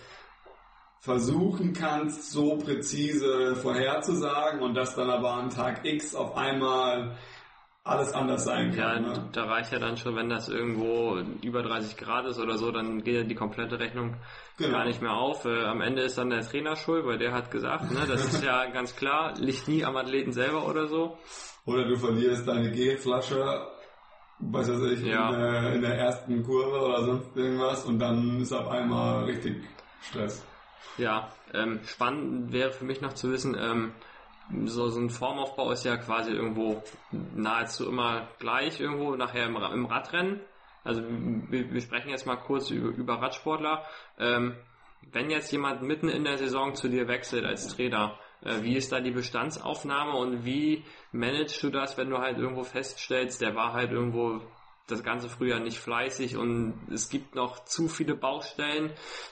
versuchen kannst, so präzise vorherzusagen und dass dann aber an Tag X auf einmal alles anders sein kann. Ja, ne? da reicht ja dann schon, wenn das irgendwo über 30 Grad ist oder so, dann geht ja die komplette Rechnung genau. gar nicht mehr auf. Äh, am Ende ist dann der Trainer schuld, weil der hat gesagt, ne, das ist ja (laughs) ganz klar, liegt nie am Athleten selber oder so. Oder du verlierst deine Gelflasche was weiß ich, ja. in, der, in der ersten Kurve oder sonst irgendwas und dann ist auf einmal richtig Stress. Ja, ähm, spannend wäre für mich noch zu wissen, ähm, so, so ein Formaufbau ist ja quasi irgendwo nahezu immer gleich irgendwo nachher im, im Radrennen. Also wir, wir, sprechen jetzt mal kurz über, über Radsportler. Ähm, wenn jetzt jemand mitten in der Saison zu dir wechselt als Trainer, äh, wie ist da die Bestandsaufnahme und wie managst du das, wenn du halt irgendwo feststellst, der war halt irgendwo das ganze Frühjahr nicht fleißig und es gibt noch zu viele Baustellen,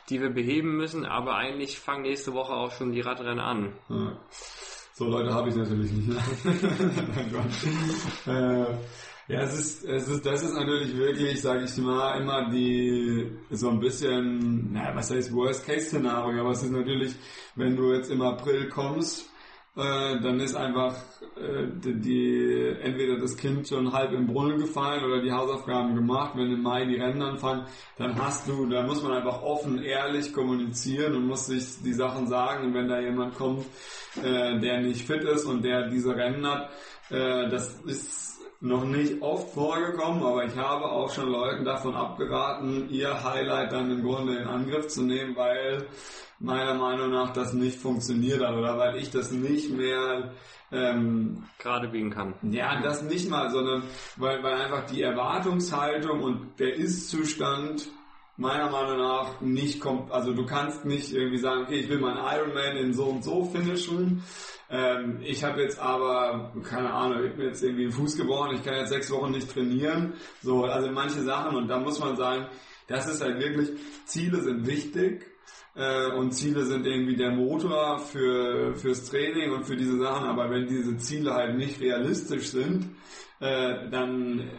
die wir beheben müssen, aber eigentlich fangen nächste Woche auch schon die Radrennen an. Ja. So Leute habe ich natürlich nicht. (laughs) äh, ja, es ist, es ist, das ist natürlich wirklich, sage ich mal, immer die so ein bisschen, naja, was heißt Worst-Case-Szenario, aber es ist natürlich, wenn du jetzt im April kommst äh, dann ist einfach äh, die, die, entweder das Kind schon halb im Brunnen gefallen oder die Hausaufgaben gemacht. Wenn im Mai die Rennen anfangen, dann hast du, da muss man einfach offen, ehrlich kommunizieren und muss sich die Sachen sagen. Und wenn da jemand kommt, äh, der nicht fit ist und der diese Rennen hat, äh, das ist noch nicht oft vorgekommen, aber ich habe auch schon Leuten davon abgeraten, ihr Highlight dann im Grunde in Angriff zu nehmen, weil meiner Meinung nach das nicht funktioniert hat oder weil ich das nicht mehr ähm, gerade biegen kann. Ja, das nicht mal, sondern weil, weil einfach die Erwartungshaltung und der Ist-Zustand meiner Meinung nach nicht kommt, also du kannst nicht irgendwie sagen, okay, ich will meinen Ironman in so und so finishen. Ähm, ich habe jetzt aber, keine Ahnung, ich bin jetzt irgendwie einen Fuß gebrochen, ich kann jetzt sechs Wochen nicht trainieren. So, also manche Sachen und da muss man sagen, das ist halt wirklich, Ziele sind wichtig, äh, und Ziele sind irgendwie der Motor für fürs Training und für diese Sachen, aber wenn diese Ziele halt nicht realistisch sind, äh, dann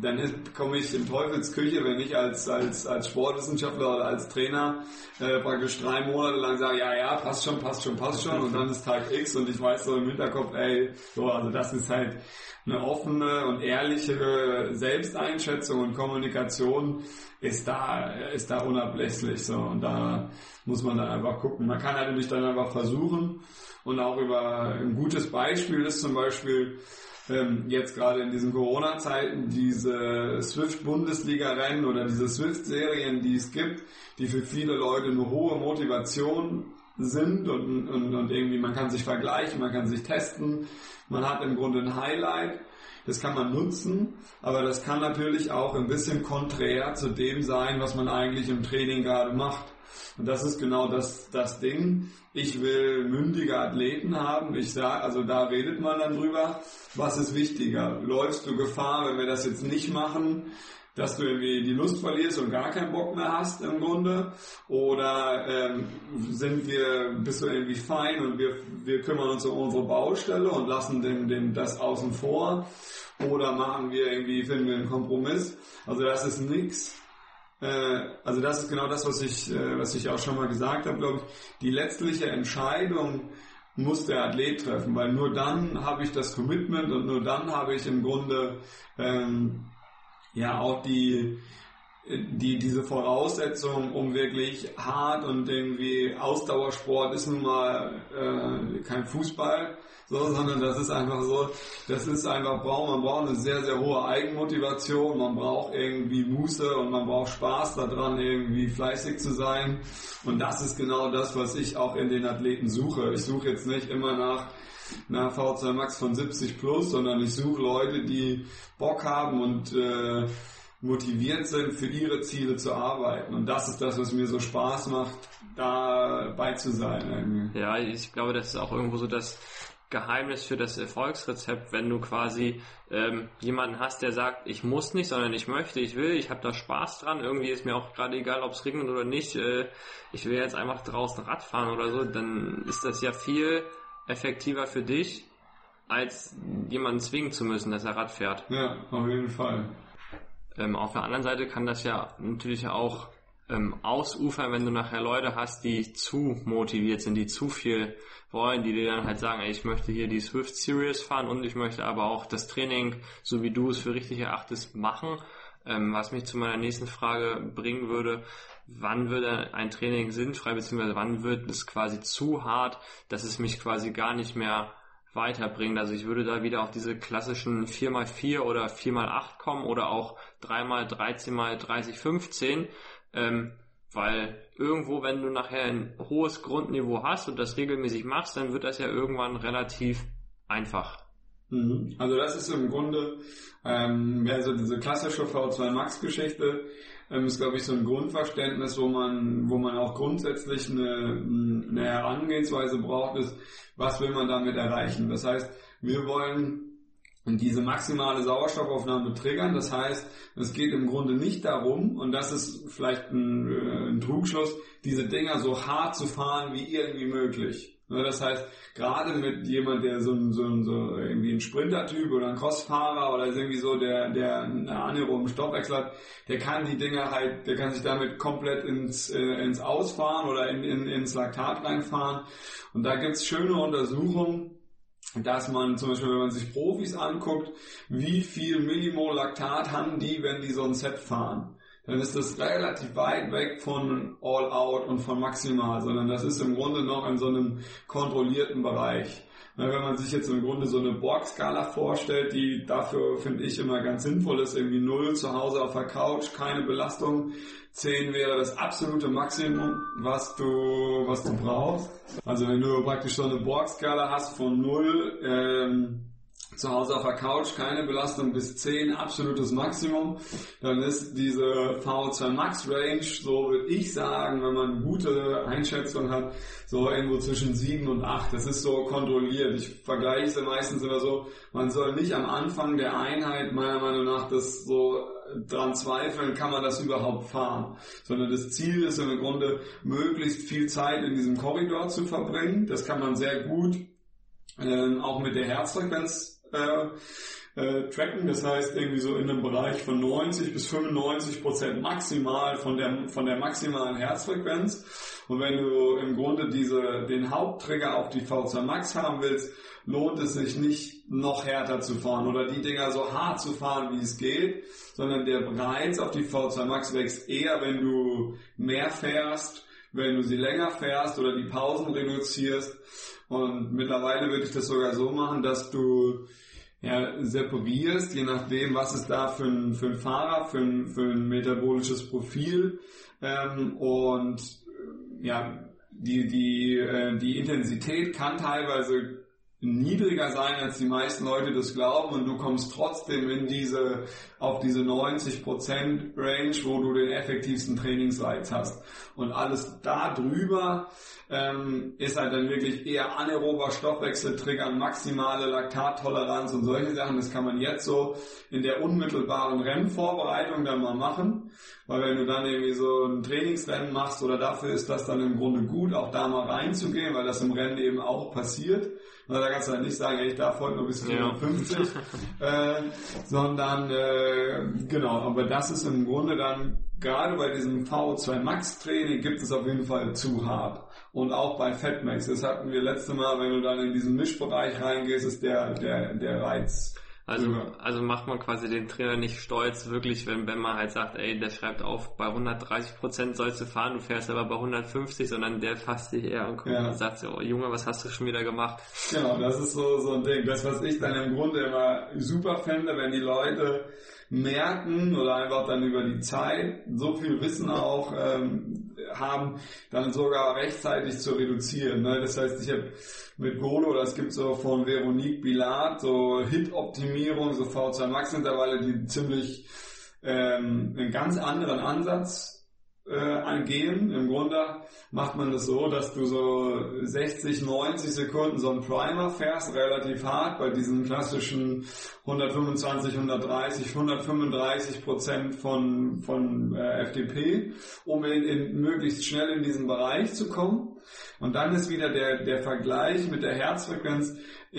dann komme ich in Teufelsküche, wenn ich als, als, als Sportwissenschaftler oder als Trainer äh, praktisch drei Monate lang sage, ja, ja, passt schon, passt schon, passt schon. Und dann ist Tag X und ich weiß so im Hinterkopf, ey, so, also das ist halt eine offene und ehrliche Selbsteinschätzung und Kommunikation ist da, ist da unablässlich so. Und da muss man dann einfach gucken. Man kann natürlich dann einfach versuchen. Und auch über ein gutes Beispiel ist zum Beispiel, ähm, jetzt gerade in diesen Corona-Zeiten diese Swift-Bundesliga-Rennen oder diese Swift-Serien, die es gibt, die für viele Leute eine hohe Motivation sind und, und, und irgendwie man kann sich vergleichen, man kann sich testen, man hat im Grunde ein Highlight, das kann man nutzen, aber das kann natürlich auch ein bisschen konträr zu dem sein, was man eigentlich im Training gerade macht. Und das ist genau das, das Ding. Ich will mündige Athleten haben. Ich sage, also da redet man dann drüber. Was ist wichtiger? Läufst du Gefahr, wenn wir das jetzt nicht machen, dass du irgendwie die Lust verlierst und gar keinen Bock mehr hast im Grunde? Oder ähm, sind wir, bist du irgendwie fein und wir, wir kümmern uns um unsere Baustelle und lassen den, den das außen vor? Oder machen wir irgendwie, finden wir einen Kompromiss? Also das ist nichts also das ist genau das, was ich, äh, was ich auch schon mal gesagt habe, glaube ich. Die letztliche Entscheidung muss der Athlet treffen, weil nur dann habe ich das Commitment und nur dann habe ich im Grunde ähm, ja auch die die diese Voraussetzung, um wirklich hart und irgendwie Ausdauersport ist nun mal äh, kein Fußball, so, sondern das ist einfach so, das ist einfach braucht, man braucht eine sehr, sehr hohe Eigenmotivation, man braucht irgendwie Muße und man braucht Spaß daran, irgendwie fleißig zu sein. Und das ist genau das, was ich auch in den Athleten suche. Ich suche jetzt nicht immer nach nach V2 Max von 70 plus, sondern ich suche Leute, die Bock haben und äh, motiviert sind, für ihre Ziele zu arbeiten. Und das ist das, was mir so Spaß macht, dabei zu sein. Ja, ich glaube, das ist auch irgendwo so das Geheimnis für das Erfolgsrezept, wenn du quasi ähm, jemanden hast, der sagt, ich muss nicht, sondern ich möchte, ich will, ich habe da Spaß dran, irgendwie ist mir auch gerade egal, ob es regnet oder nicht, äh, ich will jetzt einfach draußen Rad fahren oder so, dann ist das ja viel effektiver für dich, als jemanden zwingen zu müssen, dass er Rad fährt. Ja, auf jeden Fall. Ähm, auf der anderen Seite kann das ja natürlich auch ähm, ausufern, wenn du nachher Leute hast, die zu motiviert sind, die zu viel wollen, die dir dann halt sagen, ey, ich möchte hier die Swift Series fahren und ich möchte aber auch das Training, so wie du es für richtig erachtest, machen. Ähm, was mich zu meiner nächsten Frage bringen würde, wann würde ein Training sinnfrei, beziehungsweise wann wird es quasi zu hart, dass es mich quasi gar nicht mehr weiterbringt. Also ich würde da wieder auf diese klassischen 4x4 oder 4x8 kommen oder auch 3x13 30, 15, ähm, weil irgendwo, wenn du nachher ein hohes Grundniveau hast und das regelmäßig machst, dann wird das ja irgendwann relativ einfach. Mhm. Also das ist im Grunde, ähm, also diese klassische V2 Max Geschichte ähm, ist glaube ich so ein Grundverständnis, wo man, wo man auch grundsätzlich eine, eine Herangehensweise braucht, ist, was will man damit erreichen? Das heißt, wir wollen diese maximale Sauerstoffaufnahme triggern. Das heißt, es geht im Grunde nicht darum, und das ist vielleicht ein, äh, ein Trugschluss, diese Dinger so hart zu fahren wie irgendwie möglich. Ne, das heißt, gerade mit jemand, der so ein, so ein, so irgendwie ein Sprinter-Typ oder ein Crossfahrer oder irgendwie so, der, der eine anaeroben Stoffwechsel hat, der kann die Dinger halt, der kann sich damit komplett ins, äh, ins Ausfahren oder in, in, ins Laktat reinfahren. Und da gibt's schöne Untersuchungen, dass man zum Beispiel, wenn man sich Profis anguckt, wie viel Millimol Laktat haben die, wenn die so ein Set fahren. Dann ist das relativ weit weg von All Out und von Maximal, sondern das ist im Grunde noch in so einem kontrollierten Bereich. Wenn man sich jetzt im Grunde so eine Borg-Skala vorstellt, die dafür, finde ich, immer ganz sinnvoll ist, irgendwie null zu Hause auf der Couch, keine Belastung. 10 wäre das absolute Maximum, was du, was du brauchst. Also wenn du praktisch so eine Borg-Skala hast von null, ähm, zu Hause auf der Couch, keine Belastung bis 10, absolutes Maximum, dann ist diese VO2 Max Range, so würde ich sagen, wenn man gute Einschätzung hat, so irgendwo zwischen 7 und 8. Das ist so kontrolliert. Ich vergleiche sie meistens immer so, man soll nicht am Anfang der Einheit meiner Meinung nach das so dran zweifeln, kann man das überhaupt fahren, sondern das Ziel ist im Grunde möglichst viel Zeit in diesem Korridor zu verbringen. Das kann man sehr gut äh, auch mit der Herzfrequenz äh, äh, tracken. Das heißt irgendwie so in einem Bereich von 90 bis 95 Prozent maximal von der, von der maximalen Herzfrequenz. Und wenn du im Grunde diese, den Haupttrigger auf die V2 Max haben willst, lohnt es sich nicht noch härter zu fahren oder die Dinger so hart zu fahren, wie es geht, sondern der Reiz auf die V2 Max wächst eher, wenn du mehr fährst, wenn du sie länger fährst oder die Pausen reduzierst. Und mittlerweile würde ich das sogar so machen, dass du ja, separierst, je nachdem, was ist da für ein, für ein Fahrer, für ein, für ein metabolisches Profil ähm, und ja, die, die, äh, die Intensität kann teilweise niedriger sein, als die meisten Leute das glauben und du kommst trotzdem in diese, auf diese 90% Range, wo du den effektivsten Trainingsreiz hast. Und alles da drüber ähm, ist halt dann wirklich eher anaerober Stoffwechsel triggern, maximale Laktattoleranz und solche Sachen. Das kann man jetzt so in der unmittelbaren Rennvorbereitung dann mal machen. Weil wenn du dann irgendwie so ein Trainingsrennen machst oder dafür ist das dann im Grunde gut, auch da mal reinzugehen, weil das im Rennen eben auch passiert. Na, da kannst du halt nicht sagen, ey, ich darf heute nur bis 55, ja. (laughs) äh, sondern äh, genau, aber das ist im Grunde dann, gerade bei diesem VO2 Max Training gibt es auf jeden Fall zu hart. Und auch bei Fatmax, das hatten wir letzte Mal, wenn du dann in diesen Mischbereich reingehst, ist der, der, der Reiz also, also macht man quasi den Trainer nicht stolz, wirklich, wenn, wenn man halt sagt, ey, der schreibt auf, bei 130 Prozent sollst du fahren, du fährst aber bei 150, sondern der fasst dich eher an ja. und sagt so, oh Junge, was hast du schon wieder gemacht? Genau, das ist so, so ein Ding. Das, was ich dann im Grunde immer super fände, wenn die Leute merken oder einfach dann über die Zeit so viel Wissen auch ähm, haben, dann sogar rechtzeitig zu reduzieren. Ne? Das heißt, ich habe mit Golo, das gibt so von Veronique Bilat, so Hit-Optimierung, so V2 Max-Intervalle, die ziemlich ähm, einen ganz anderen Ansatz äh, angehen. Im Grunde macht man das so, dass du so 60, 90 Sekunden so einen Primer fährst, relativ hart, bei diesen klassischen 125, 130, 135 Prozent von, von äh, FDP, um in, in, möglichst schnell in diesen Bereich zu kommen. Und dann ist wieder der, der Vergleich mit der Herzfrequenz,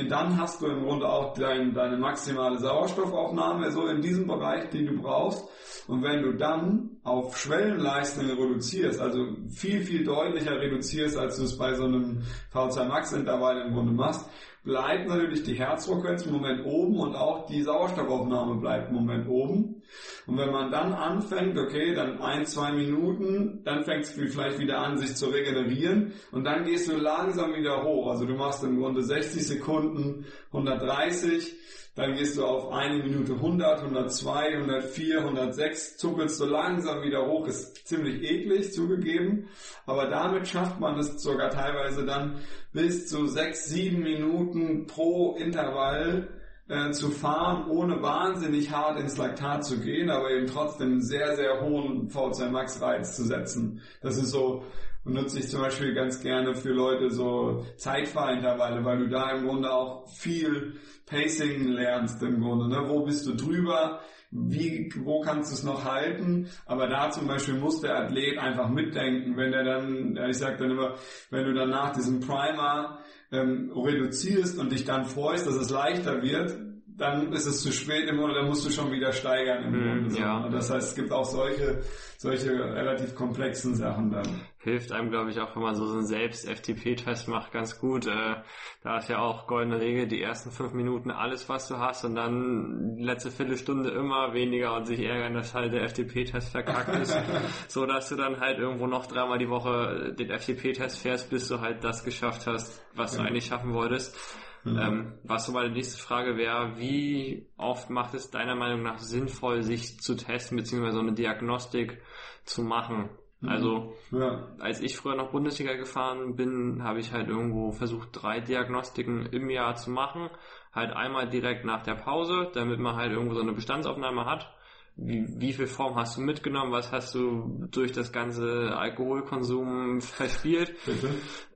dann hast du im Grunde auch dein, deine maximale Sauerstoffaufnahme, so in diesem Bereich, den du brauchst. Und wenn du dann auf Schwellenleistungen reduzierst, also viel, viel deutlicher reduzierst, als du es bei so einem V2 Max Intervall im Grunde machst, bleibt natürlich die Herzfrequenz im Moment oben und auch die Sauerstoffaufnahme bleibt im Moment oben. Und wenn man dann anfängt, okay, dann ein, zwei Minuten, dann fängt es vielleicht wieder an, sich zu regenerieren und dann gehst du langsam wieder hoch. Also du machst im Grunde 60 Sekunden, 130, dann gehst du auf eine Minute 100, 102, 104, 106, zuckelst so langsam wieder hoch, ist ziemlich eklig zugegeben, aber damit schafft man es sogar teilweise dann bis zu 6, 7 Minuten pro Intervall äh, zu fahren, ohne wahnsinnig hart ins Laktat zu gehen, aber eben trotzdem einen sehr, sehr hohen V2 Max Reiz zu setzen. Das ist so nutze ich zum Beispiel ganz gerne für Leute so Zeitfahrintervalle, weil du da im Grunde auch viel Pacing lernst im Grunde. Ne? Wo bist du drüber? Wie, wo kannst du es noch halten? Aber da zum Beispiel muss der Athlet einfach mitdenken, wenn er dann, ich sag dann immer, wenn du dann nach diesem Primer ähm, reduzierst und dich dann freust, dass es leichter wird, dann ist es zu spät im Grunde, dann musst du schon wieder steigern im Mhm, Grunde. So. ja. Das heißt, es gibt auch solche, solche relativ komplexen Sachen dann. Hilft einem, glaube ich, auch, wenn man so einen Selbst-FTP-Test macht, ganz gut. Äh, da ist ja auch goldene Regel, die ersten fünf Minuten alles, was du hast und dann die letzte Viertelstunde immer weniger und sich ärgern, dass halt der FTP-Test verkackt ist, (laughs) so dass du dann halt irgendwo noch dreimal die Woche den FTP-Test fährst, bis du halt das geschafft hast, was du Ja. eigentlich schaffen wolltest. Ähm, was so meine nächste Frage wäre, wie oft macht es deiner Meinung nach sinnvoll, sich zu testen, beziehungsweise so eine Diagnostik zu machen? Also, Ja. als ich früher noch Bundesliga gefahren bin, habe ich halt irgendwo versucht, drei Diagnostiken im Jahr zu machen. Halt einmal direkt nach der Pause, damit man halt irgendwo so eine Bestandsaufnahme hat. Wie, wie viel Form hast du mitgenommen? Was hast du durch das ganze Alkoholkonsum (laughs) verspielt? Bitte?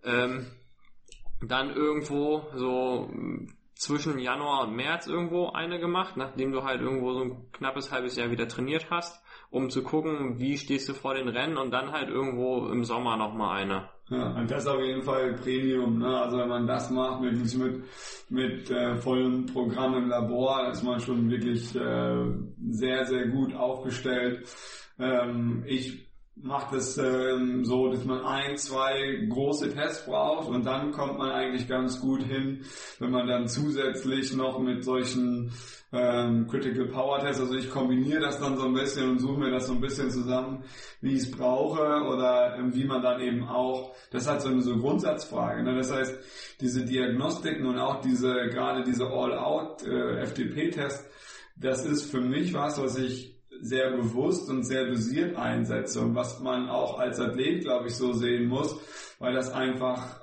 Ähm, dann irgendwo so mh, zwischen Januar und März irgendwo eine gemacht, nachdem du halt irgendwo so ein knappes halbes Jahr wieder trainiert hast, um zu gucken, wie stehst du vor den Rennen und dann halt irgendwo im Sommer nochmal eine. Ja, und das auf jeden Fall Premium, ne? Also wenn man das macht mit mit, mit äh, vollem Programm im Labor, ist man schon wirklich äh, sehr, sehr gut aufgestellt. Ähm, ich mache das ähm, so, dass man ein, zwei große Tests braucht und dann kommt man eigentlich ganz gut hin, wenn man dann zusätzlich noch mit solchen ähm, Critical Power Tests, also ich kombiniere das dann so ein bisschen und suche mir das so ein bisschen zusammen, wie ich es brauche oder ähm, wie man dann eben auch, das ist halt so eine so Grundsatzfrage, ne? das heißt, diese Diagnostiken und auch diese, gerade diese All-Out äh, FTP-Test, das ist für mich was, was ich sehr bewusst und sehr dosiert einsetze und was man auch als Athlet, glaube ich, so sehen muss, weil das einfach,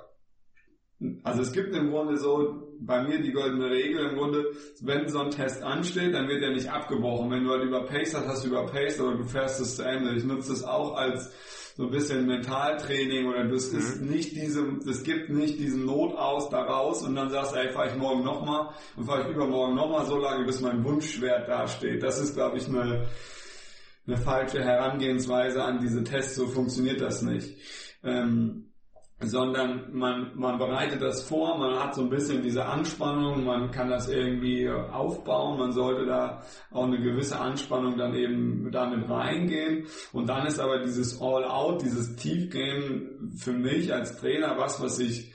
also es gibt im Grunde so bei mir die goldene Regel im Grunde, wenn so ein Test ansteht, dann wird er nicht abgebrochen. Wenn du halt überpaced hast, hast du überpaced oder du fährst es zu Ende. Ich nutze das auch als so ein bisschen Mentaltraining oder das ist nicht diese, es gibt nicht diesen Notaus daraus und dann sagst du, ey, fahr ich morgen nochmal und fahr ich übermorgen nochmal so lange, bis mein Wunschwert dasteht. Das ist, glaube ich, eine, eine falsche Herangehensweise an diese Tests. So funktioniert das nicht. Ähm, sondern man, man bereitet das vor, man hat so ein bisschen diese Anspannung, man kann das irgendwie aufbauen, man sollte da auch eine gewisse Anspannung dann eben damit reingehen. Und dann ist aber dieses All-Out, dieses Tiefgehen für mich als Trainer was, was ich,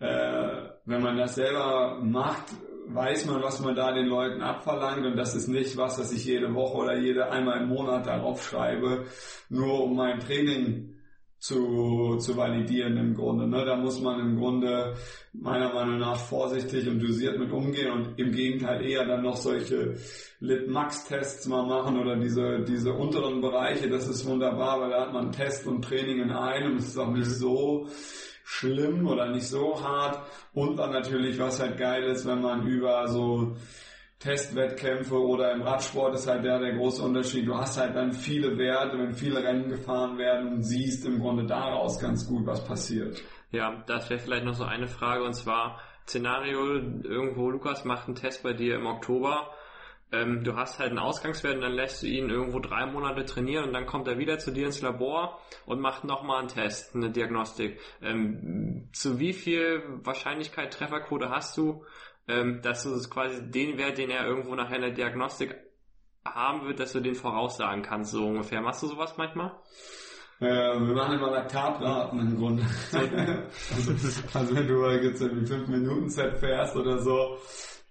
äh, wenn man das selber macht, weiß man, was man da den Leuten abverlangt. Und das ist nicht was, was ich jede Woche oder jede einmal im Monat darauf schreibe, nur um mein Training zu, zu validieren im Grunde. Ne? Da muss man im Grunde meiner Meinung nach vorsichtig und dosiert mit umgehen und im Gegenteil eher dann noch solche Lit-Max-Tests mal machen oder diese, diese unteren Bereiche. Das ist wunderbar, weil da hat man Test und Training in einem. Es ist auch nicht so schlimm oder nicht so hart. Und dann natürlich, was halt geil ist, wenn man über so Testwettkämpfe oder im Radsport ist halt der, der große Unterschied. Du hast halt dann viele Werte, wenn viele Rennen gefahren werden und siehst im Grunde daraus ganz gut, was passiert. Ja, das wäre vielleicht noch so eine Frage und zwar Szenario, irgendwo Lukas macht einen Test bei dir im Oktober. Ähm, du hast halt einen Ausgangswert und dann lässt du ihn irgendwo drei Monate trainieren und dann kommt er wieder zu dir ins Labor und macht nochmal einen Test, eine Diagnostik. Ähm, zu wie viel Wahrscheinlichkeit Trefferquote hast du, ähm, dass du quasi den Wert, den er irgendwo nachher in der Diagnostik haben wird, dass du den voraussagen kannst, so ungefähr. Machst du sowas manchmal? Äh, wir machen immer Laktatraten im Grunde. also, (laughs) also wenn du jetzt irgendwie 5 Minuten Set fährst oder so,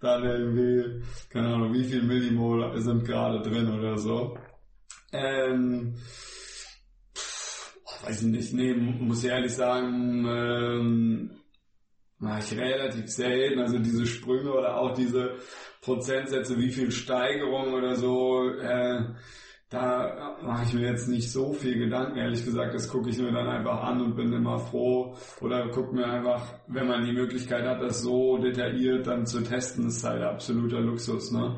dann irgendwie, keine Ahnung, wie viel Millimol sind gerade drin oder so. Ähm, weiß ich nicht, nee, muss ich ehrlich sagen, ähm, mache ich relativ selten, also diese Sprünge oder auch diese Prozentsätze, wie viel Steigerung oder so, äh, da mache ich mir jetzt nicht so viel Gedanken, ehrlich gesagt. Das gucke ich mir dann einfach an und bin immer froh. Oder gucke mir einfach, wenn man die Möglichkeit hat, das so detailliert dann zu testen, ist halt absoluter Luxus, ne?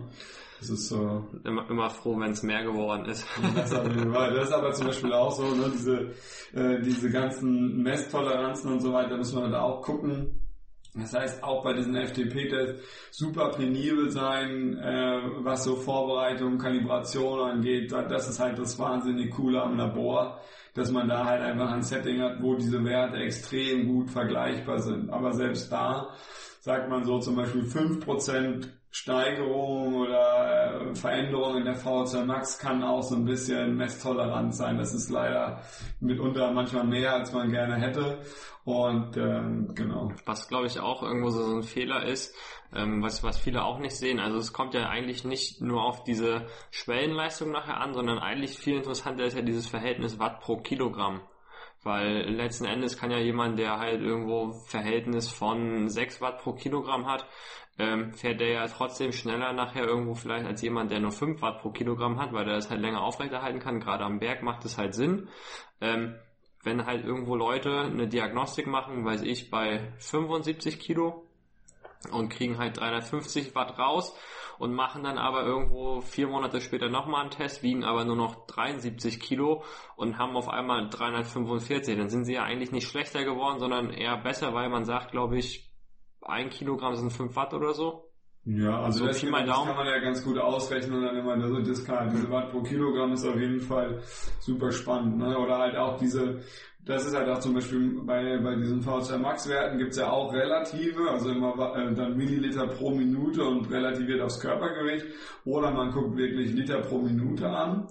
Das ist so. Immer, immer froh, wenn es mehr geworden ist. Das, ist aber zum Beispiel auch so, ne? Diese, äh, diese ganzen Messtoleranzen und so weiter muss man da auch gucken. Das heißt, auch bei diesen FTP-Tests super penibel sein, äh, was so Vorbereitung, Kalibration angeht. Das ist halt das wahnsinnig coole am Labor, dass man da halt einfach ein Setting hat, wo diese Werte extrem gut vergleichbar sind. Aber selbst da sagt man so zum Beispiel 5% Steigerung oder äh, Veränderung in der VO2 Max kann auch so ein bisschen messtolerant sein. Das ist leider mitunter manchmal mehr, als man gerne hätte. Und ähm, genau. Was glaube ich auch irgendwo so ein Fehler ist, ähm, was, was viele auch nicht sehen. Also es kommt ja eigentlich nicht nur auf diese Schwellenleistung nachher an, sondern eigentlich viel interessanter ist ja dieses Verhältnis Watt pro Kilogramm. Weil letzten Endes kann ja jemand, der halt irgendwo Verhältnis von 6 Watt pro Kilogramm hat, ähm, fährt der ja trotzdem schneller nachher irgendwo vielleicht als jemand, der nur 5 Watt pro Kilogramm hat, weil der das halt länger aufrechterhalten kann. Gerade am Berg macht es halt Sinn. Ähm, wenn halt irgendwo Leute eine Diagnostik machen, weiß ich, bei 75 Kilo und kriegen halt 350 Watt raus und machen dann aber irgendwo vier Monate später nochmal einen Test, wiegen aber nur noch 73 Kilo und haben auf einmal 345. Dann sind sie ja eigentlich nicht schlechter geworden, sondern eher besser, weil man sagt, glaube ich, ein Kilogramm sind 5 Watt oder so. Ja, also so das, kann man ja ganz gut ausrechnen und dann immer so das kann, diese Watt pro Kilogramm ist auf jeden Fall super spannend. Ne? Oder halt auch diese das ist halt auch zum Beispiel bei, bei diesen VHR Max Werten gibt's ja auch relative, also immer äh, dann Milliliter pro Minute und relativiert aufs Körpergewicht. Oder man guckt wirklich Liter pro Minute an.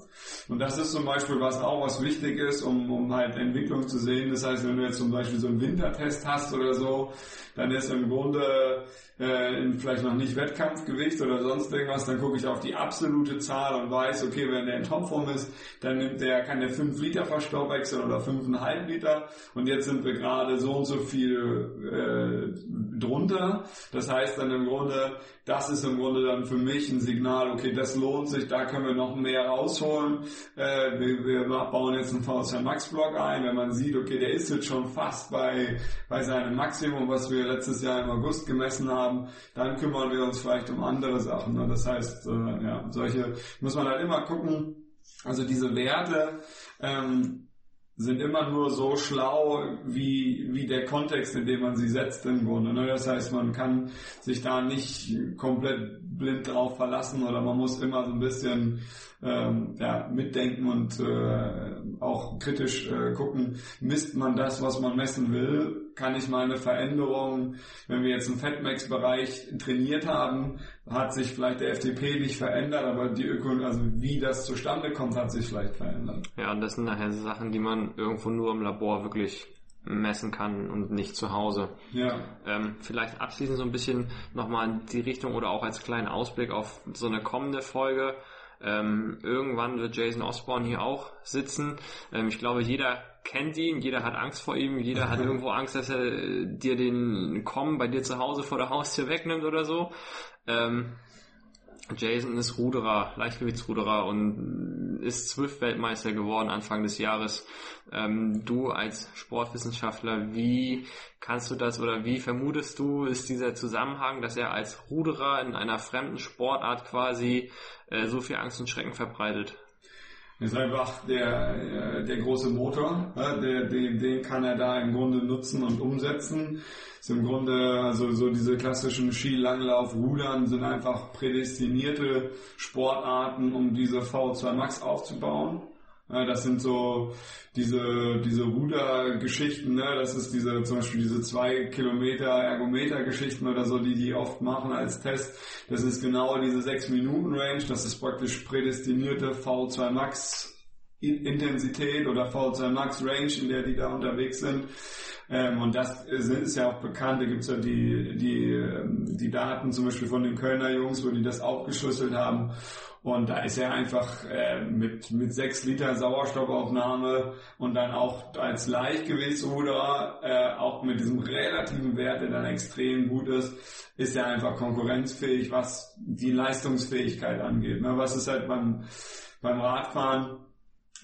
Und das ist zum Beispiel was auch was wichtig ist, um, um halt Entwicklung zu sehen. Das heißt, wenn du jetzt zum Beispiel so einen Wintertest hast oder so, dann ist im Grunde äh, vielleicht noch nicht Wettkampfgewicht oder sonst irgendwas, dann gucke ich auf die absolute Zahl und weiß, okay, wenn der in Topform ist, dann nimmt der, kann der 5 Liter verstoffwechseln oder 5,5 Liter und jetzt sind wir gerade so und so viel äh, drunter. Das heißt dann im Grunde, das ist im Grunde dann für mich ein Signal, okay, das lohnt sich, da können wir noch mehr rausholen. Äh, wir, wir bauen jetzt einen VSR Max Block ein, wenn man sieht, okay, der ist jetzt schon fast bei, bei seinem Maximum, was wir letztes Jahr im August gemessen haben, dann kümmern wir uns vielleicht um andere Sachen. Ne? Das heißt, äh, ja, solche muss man halt immer gucken. Also diese Werte, ähm, sind immer nur so schlau wie, wie der Kontext, in dem man sie setzt im Grunde. Ne? Das heißt, man kann sich da nicht komplett blind drauf verlassen oder man muss immer so ein bisschen ähm, ja, mitdenken und äh, auch kritisch äh, gucken, misst man das, was man messen will? Kann ich mal eine Veränderung, wenn wir jetzt im Fatmax-Bereich trainiert haben, hat sich vielleicht der FTP nicht verändert, aber die Ökonomie, also wie das zustande kommt, hat sich vielleicht verändert. Ja, und das sind nachher Sachen, die man irgendwo nur im Labor wirklich messen kann und nicht zu Hause. Ja. Ähm, vielleicht abschließend so ein bisschen nochmal in die Richtung oder auch als kleinen Ausblick auf so eine kommende Folge. Ähm, irgendwann wird Jason Osborne hier auch sitzen. Ähm, ich glaube, jeder kennt ihn, jeder hat Angst vor ihm, jeder hat (laughs) irgendwo Angst, dass er dir den Kommen bei dir zu Hause vor der Haustür wegnimmt oder so. Ähm, Jason ist Ruderer, Leichtgewichtsruderer und ist Swift-Weltmeister geworden Anfang des Jahres. Ähm, du als Sportwissenschaftler, wie kannst du das oder wie vermutest du, ist dieser Zusammenhang, dass er als Ruderer in einer fremden Sportart quasi äh, so viel Angst und Schrecken verbreitet? Ist einfach der, äh, der große Motor, der, den, den kann er da im Grunde nutzen und umsetzen. Ist im Grunde, also so diese klassischen Skilanglauf, Rudern sind einfach prädestinierte Sportarten, um diese V2 Max aufzubauen. Das sind so diese, diese Rudergeschichten, ne? das ist diese, zum Beispiel diese zwei Kilometer Ergometer-Geschichten oder so, die die oft machen als Test. Das ist genau diese sechs Minuten Range, das ist praktisch prädestinierte V2 Max Intensität oder V2 Max Range, in der die da unterwegs sind. Ähm, und das ist ja auch bekannt, da gibt's ja die, die, ähm, die Daten zum Beispiel von den Kölner Jungs, wo die das aufgeschlüsselt haben. Und da ist er einfach äh, mit, mit sechs Liter Sauerstoffaufnahme und dann auch als Leichtgewichtsruder, äh, auch mit diesem relativen Wert, der dann extrem gut ist, ist er einfach konkurrenzfähig, was die Leistungsfähigkeit angeht. Ne? Was ist halt beim, beim Radfahren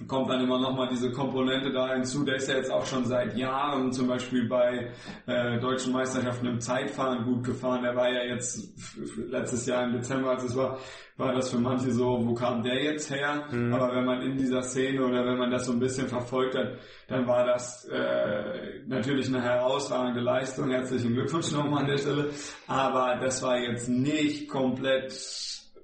kommt dann immer nochmal diese Komponente da hinzu. Der ist ja jetzt auch schon seit Jahren zum Beispiel bei äh, deutschen Meisterschaften im Zeitfahren gut gefahren. Der war ja jetzt letztes Jahr im Dezember, als es war, war das für manche so, wo kam der jetzt her? Mhm. Aber wenn man in dieser Szene oder wenn man das so ein bisschen verfolgt hat, dann war das äh, natürlich eine herausragende Leistung. Herzlichen Glückwunsch nochmal an der Stelle. Aber das war jetzt nicht komplett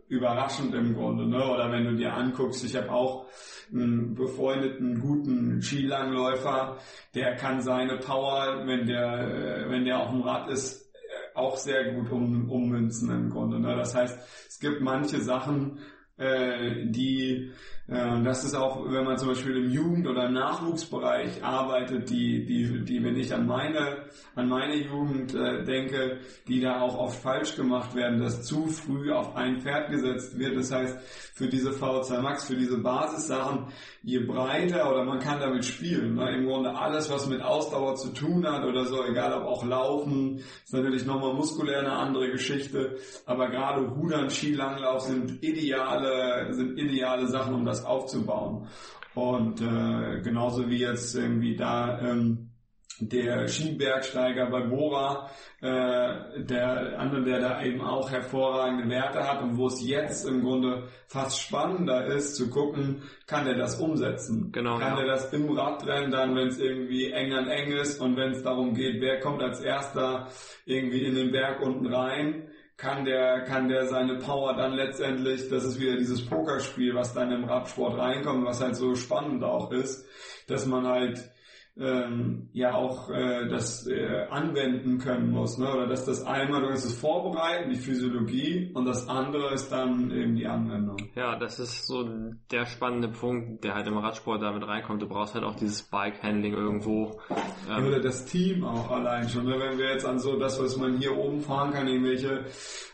überraschend im Grunde. Ne? Oder wenn du dir anguckst, ich habe auch einen befreundeten, guten Skilangläufer, der kann seine Power, wenn der, wenn der auf dem Rad ist, auch sehr gut um, ummünzen im Grunde. Ne? Das heißt, es gibt manche Sachen, äh, die, äh, das ist auch, wenn man zum Beispiel im Jugend- oder Nachwuchsbereich arbeitet, die, die, die, wenn ich an meine, an meine Jugend äh, denke, die da auch oft falsch gemacht werden, dass zu früh auf ein Pferd gesetzt wird. Das heißt, für diese V2 Max, für diese Basissachen, je breiter oder man kann damit spielen. Ne? Im Grunde alles, was mit Ausdauer zu tun hat oder so, egal ob auch Laufen, ist natürlich nochmal muskulär eine andere Geschichte, aber gerade Rudern, Skilanglauf sind ideale, sind ideale Sachen, um das aufzubauen. Und äh, genauso wie jetzt irgendwie da ähm, der Skibergsteiger bei Bora, äh, der andere, der da eben auch hervorragende Werte hat und wo es jetzt im Grunde fast spannender ist zu gucken, kann der das umsetzen? Genau, kann ja. der das im Radrennen dann, wenn es irgendwie eng an eng ist und wenn es darum geht, wer kommt als erster irgendwie in den Berg unten rein? Kann der, kann der seine Power dann letztendlich, das ist wieder dieses Pokerspiel, was dann im Radsport reinkommt, was halt so spannend auch ist, dass man halt ähm, ja auch äh, das äh, anwenden können muss, ne? Oder dass das einmal hast das Vorbereiten, die Physiologie und das andere ist dann eben die Anwendung. Ja, das ist so der spannende Punkt, der halt im Radsport damit reinkommt. Du brauchst halt auch dieses Bike-Handling irgendwo. Ähm, Oder das Team auch allein schon. Ne? Wenn wir jetzt an so das, was man hier oben fahren kann, irgendwelche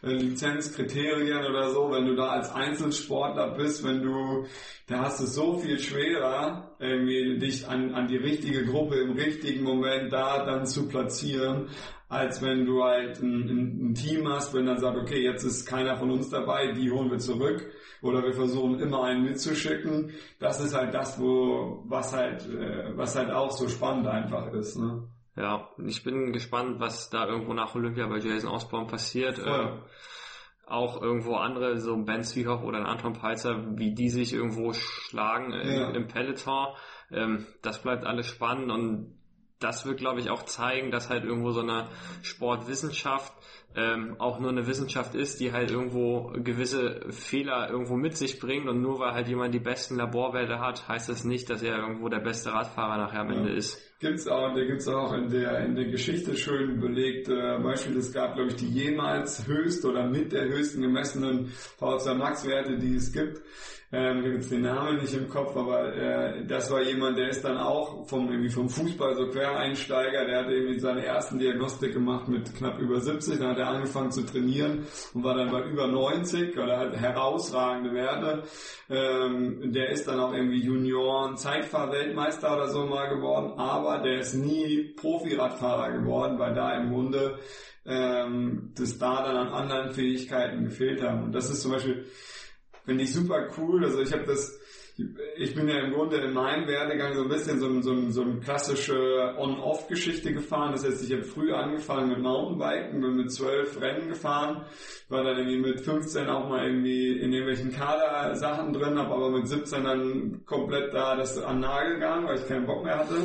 äh, Lizenzkriterien oder so, wenn du da als Einzelsportler bist, wenn du, da hast du so viel schwerer, irgendwie dich an, an die richtige Gruppe im richtigen Moment da dann zu platzieren, als wenn du halt ein, ein, Team hast, wenn dann sagt, okay, jetzt ist keiner von uns dabei, die holen wir zurück oder wir versuchen immer einen mitzuschicken. Das ist halt das, wo was halt äh, was halt auch so spannend einfach ist. Ne? Ja, ich bin gespannt, was da irgendwo nach Olympia bei Jason Osborne passiert. Voll. Äh, auch irgendwo andere, so Ben Zwiehoff oder ein Anton Peitzer, wie die sich irgendwo schlagen Ja. im Peloton. Ähm, das bleibt alles spannend und das wird, glaube ich, auch zeigen, dass halt irgendwo so eine Sportwissenschaft ähm, auch nur eine Wissenschaft ist, die halt irgendwo gewisse Fehler irgendwo mit sich bringt und nur weil halt jemand die besten Laborwerte hat, heißt das nicht, dass er irgendwo der beste Radfahrer nachher am Ja. Ende ist. Gibt's auch, da gibt's auch in der in der Geschichte schön belegt äh, Beispiel. Es gab, glaube ich, die jemals höchst oder mit der höchsten gemessenen VZ Max Werte, die es gibt. Ähm, ich jetzt den Namen nicht im Kopf, aber äh, das war jemand, der ist dann auch vom irgendwie vom Fußball so Quereinsteiger. Der hat irgendwie seine ersten Diagnostik gemacht mit knapp über 70. Dann hat er angefangen zu trainieren und war dann bei über 90 oder hat herausragende Werte. Ähm, der ist dann auch irgendwie Junioren Zeitfahr-Weltmeister oder so mal geworden, aber der ist nie Profi-Radfahrer geworden, weil da im Grunde ähm, das da dann an anderen Fähigkeiten gefehlt haben. Und das ist zum Beispiel, finde ich super cool. Also ich habe das, ich bin ja im Grunde in meinem Werdegang so ein bisschen so, so, so eine klassische On-Off-Geschichte gefahren. Das heißt, ich habe früh angefangen mit Mountainbiken, bin mit zwölf Rennen gefahren, war dann irgendwie mit 15 auch mal irgendwie in irgendwelchen Kader-Sachen drin, habe aber mit 17 dann komplett da das an Nagel gegangen, weil ich keinen Bock mehr hatte.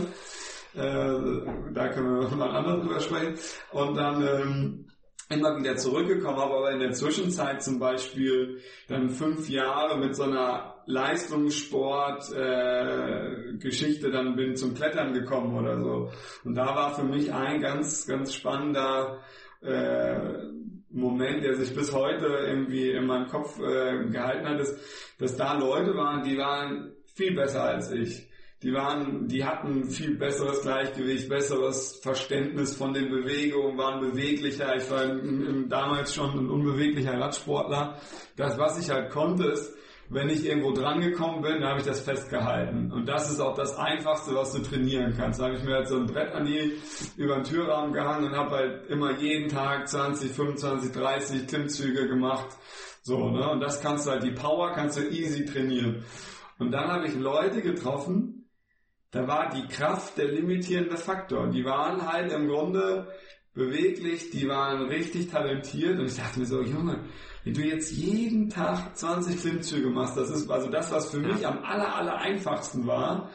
Äh, da können wir mal anders drüber sprechen. Und dann ähm, immer wieder zurückgekommen, habe aber in der Zwischenzeit zum Beispiel dann fünf Jahre mit so einer Leistungssport äh, dann bin zum Klettern gekommen oder so. Und da war für mich ein ganz, ganz spannender äh, Moment, der sich bis heute irgendwie in meinem Kopf äh, gehalten hat, ist, dass da Leute waren, die waren viel besser als ich. Die waren, die hatten viel besseres Gleichgewicht, besseres Verständnis von den Bewegungen, waren beweglicher. Ich war damals schon ein unbeweglicher Radsportler. Das, was ich halt konnte, ist, wenn ich irgendwo dran gekommen bin, dann habe ich das festgehalten. Und das ist auch das Einfachste, was du trainieren kannst. Da habe ich mir halt so ein Brett an die über den Türrahmen gehangen und habe halt immer jeden Tag 20, 25, 30 Klimmzüge gemacht. So, ne? Und das kannst du halt, die Power kannst du easy trainieren. Und dann habe ich Leute getroffen, da war die Kraft der limitierende Faktor. Die waren halt im Grunde beweglich, die waren richtig talentiert und ich dachte mir so, Junge, wenn du jetzt jeden Tag 20 Klimmzüge machst, das ist also das, was für Ja. mich am aller, aller einfachsten war,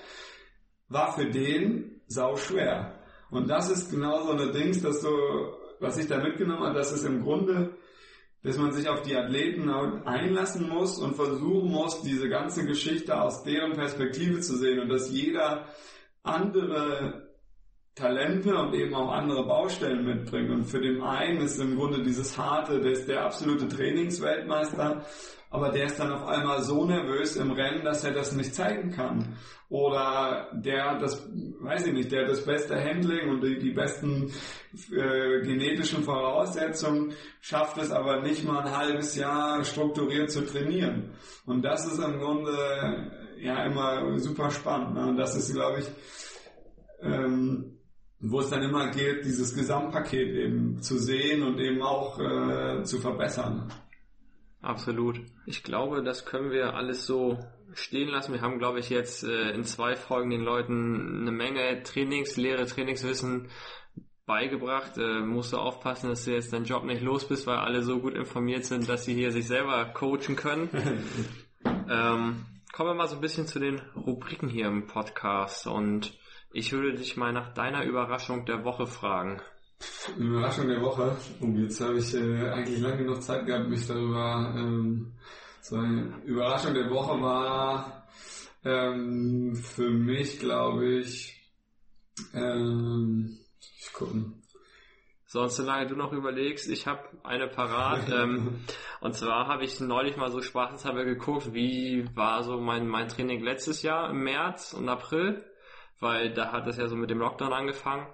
war für den sau schwer. Und das ist genau so eine Dings, dass du, was ich da mitgenommen habe, das ist im Grunde, dass man sich auf die Athleten einlassen muss und versuchen muss, diese ganze Geschichte aus deren Perspektive zu sehen und dass jeder andere Talente und eben auch andere Baustellen mitbringt. Und für den einen ist im Grunde dieses harte, der ist der absolute Trainingsweltmeister, aber der ist dann auf einmal so nervös im Rennen, dass er das nicht zeigen kann. Oder der hat das, weiß ich nicht, der hat das beste Handling und die, die besten äh, genetischen Voraussetzungen, schafft es aber nicht mal ein halbes Jahr strukturiert zu trainieren. Und das ist im Grunde ja immer super spannend. Ne? Und das ist, glaube ich, ähm, wo es dann immer gilt, dieses Gesamtpaket eben zu sehen und eben auch äh, zu verbessern. Absolut. Ich glaube, das können wir alles so stehen lassen. Wir haben, glaube ich, jetzt äh, in zwei Folgen den Leuten eine Menge Trainingslehre, Trainingswissen beigebracht. Äh, musst du aufpassen, dass du jetzt deinen Job nicht los bist, weil alle so gut informiert sind, dass sie hier sich selber coachen können. (laughs) ähm, kommen wir mal so ein bisschen zu den Rubriken hier im Podcast und ich würde dich mal nach deiner Überraschung der Woche fragen. Überraschung der Woche. Oh, jetzt habe ich äh, eigentlich lange genug Zeit gehabt, mich darüber ähm, zu sagen. Überraschung der Woche war ähm, für mich, glaube ich, ähm, ich gucken. Sonst, solange du noch überlegst, ich habe eine parat. (laughs) ähm, und zwar habe ich neulich mal so spaßeshalber geguckt, wie war so mein, mein Training letztes Jahr im März und April, weil da hat es ja so mit dem Lockdown angefangen.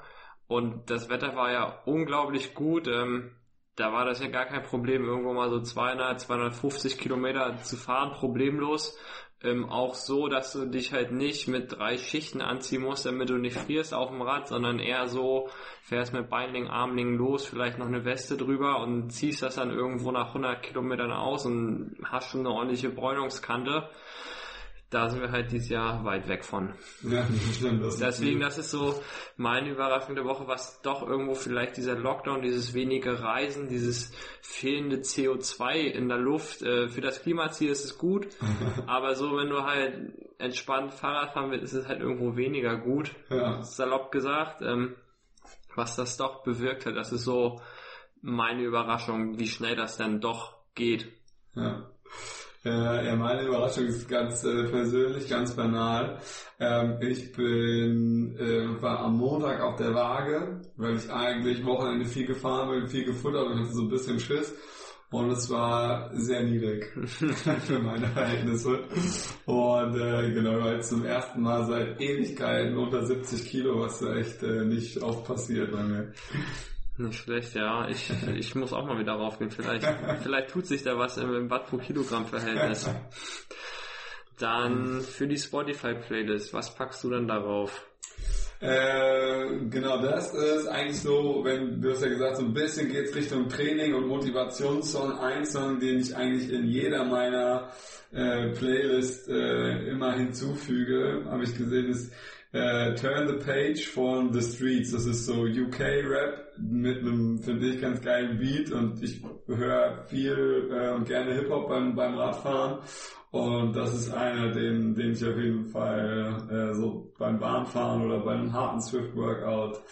Und das Wetter war ja unglaublich gut. Ähm, da war das ja gar kein Problem, irgendwo mal so 200, 250 Kilometer zu fahren, problemlos. Ähm, auch so, dass du dich halt nicht mit drei Schichten anziehen musst, damit du nicht frierst auf dem Rad, sondern eher so fährst mit Beinling, Armling los, vielleicht noch eine Weste drüber und ziehst das dann irgendwo nach 100 Kilometern aus und hast schon eine ordentliche Bräunungskante da sind wir halt dieses Jahr weit weg von. Ja, stimmt, das Deswegen, das ist so meine Überraschung der Woche, was doch irgendwo vielleicht dieser Lockdown, dieses wenige Reisen, dieses fehlende CO2 in der Luft, äh, für das Klimaziel ist es gut, (laughs) aber so, wenn du halt entspannt Fahrrad fahren willst, ist es halt irgendwo weniger gut, ja. salopp gesagt, ähm, was das doch bewirkt hat, das ist so meine Überraschung, wie schnell das dann doch geht. Ja. Äh, ja, meine Überraschung ist ganz äh, persönlich, ganz banal. Ähm, ich bin äh, war am Montag auf der Waage, weil ich eigentlich Wochenende viel gefahren bin, viel gefuttert und hatte so ein bisschen Schiss. Und es war sehr niedrig (laughs) für meine Verhältnisse. Und äh, genau, jetzt zum ersten Mal seit Ewigkeiten unter 70 Kilo, was echt äh, nicht oft passiert bei mir. Nicht schlecht, ja. Ich, ich muss auch mal wieder raufgehen. Vielleicht, vielleicht tut sich da was im, Watt pro Kilogramm Verhältnis. Dann für die Spotify Playlist, was packst du dann darauf? Äh, genau, das ist eigentlich so, wenn du hast ja gesagt, so ein bisschen geht's Richtung Training und Motivationssong. Ein Song, den ich eigentlich in jeder meiner äh, Playlist äh, immer hinzufüge, habe ich gesehen, ist äh, Turn the Page von The Streets. Das ist so UK-Rap mit einem, finde ich, ganz geilen Beat und ich höre viel äh, und gerne Hip-Hop beim, beim Radfahren und das ist einer, den, den ich auf jeden Fall äh, so beim Bahnfahren oder bei einem harten Swift-Workout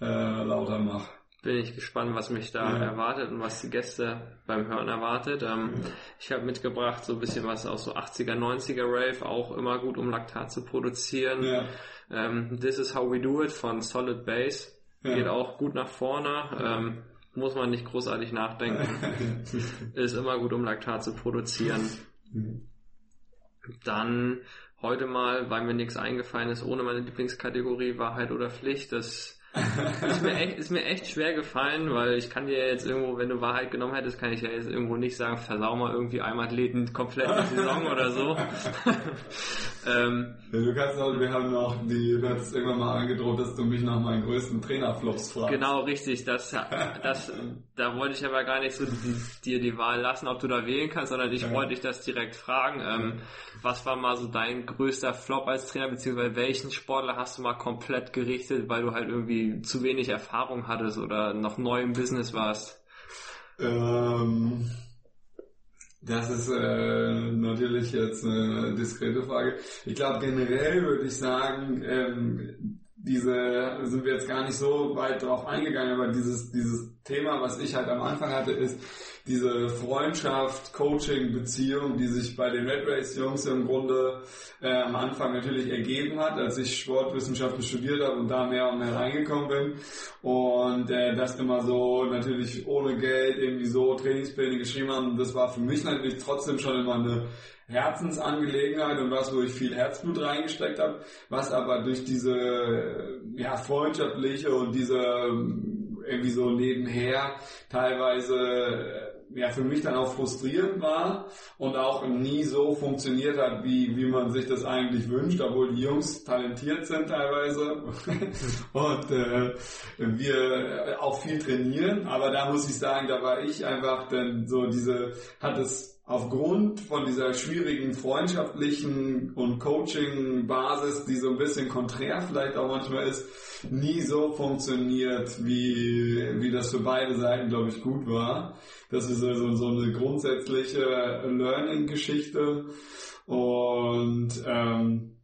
äh, lauter mache. Bin ich gespannt, was mich da ja. erwartet und was die Gäste beim Hören erwartet. Ähm, ja. Ich habe mitgebracht so ein bisschen was aus so 80er, 90er Rave, auch immer gut, um Laktat zu produzieren. Ja. Ähm, This is How We Do It von Solid Base. Geht auch gut nach vorne. Ähm, muss man nicht großartig nachdenken. (laughs) ist immer gut, um Laktat zu produzieren. Mhm. Dann heute mal, weil mir nichts eingefallen ist, ohne meine Lieblingskategorie Wahrheit oder Pflicht. Das ist, mir echt, ist mir echt schwer gefallen, weil ich kann dir jetzt irgendwo, wenn du Wahrheit genommen hättest, kann ich ja jetzt irgendwo nicht sagen, versau mal irgendwie einem Athleten komplett die Saison oder so. (laughs) ähm, ja, du kannst auch, wir haben noch die, du hast irgendwann mal angedroht, dass du mich nach meinen größten Trainerflops fragst. Genau, richtig. Das, das, da wollte ich aber gar nicht so dir die Wahl lassen, ob du da wählen kannst, sondern ich ja. wollte dich das direkt fragen. Ähm, was war mal so dein größter Flop als Trainer, beziehungsweise welchen Sportler hast du mal komplett gerichtet, weil du halt irgendwie zu wenig Erfahrung hattest oder noch neu im Business warst? Ähm, das ist äh, natürlich jetzt eine diskrete Frage. Ich glaube generell würde ich sagen, ähm, diese sind wir jetzt gar nicht so weit drauf eingegangen, aber dieses dieses Thema, was ich halt am Anfang hatte, ist diese Freundschaft, Coaching, Beziehung, die sich bei den Red Race Jungs im Grunde äh, am Anfang natürlich ergeben hat, als ich Sportwissenschaften studiert habe und da mehr und mehr reingekommen bin. Und äh, das immer so natürlich ohne Geld irgendwie so Trainingspläne geschrieben haben. Das war für mich natürlich trotzdem schon immer eine Herzensangelegenheit und was, wo ich viel Herzblut reingesteckt habe, was aber durch diese ja, freundschaftliche und diese irgendwie so nebenher teilweise ja für mich dann auch frustrierend war und auch nie so funktioniert hat, wie, wie man sich das eigentlich wünscht, obwohl die Jungs talentiert sind teilweise. (laughs) Und äh, wir auch viel trainieren, aber da muss ich sagen, da war ich einfach dann so diese, hat es aufgrund von dieser schwierigen freundschaftlichen und Coaching-Basis, die so ein bisschen konträr vielleicht auch manchmal ist, nie so funktioniert, wie, wie das für beide Seiten, glaube ich, gut war. Das ist also so eine grundsätzliche Learning-Geschichte. Und ähm,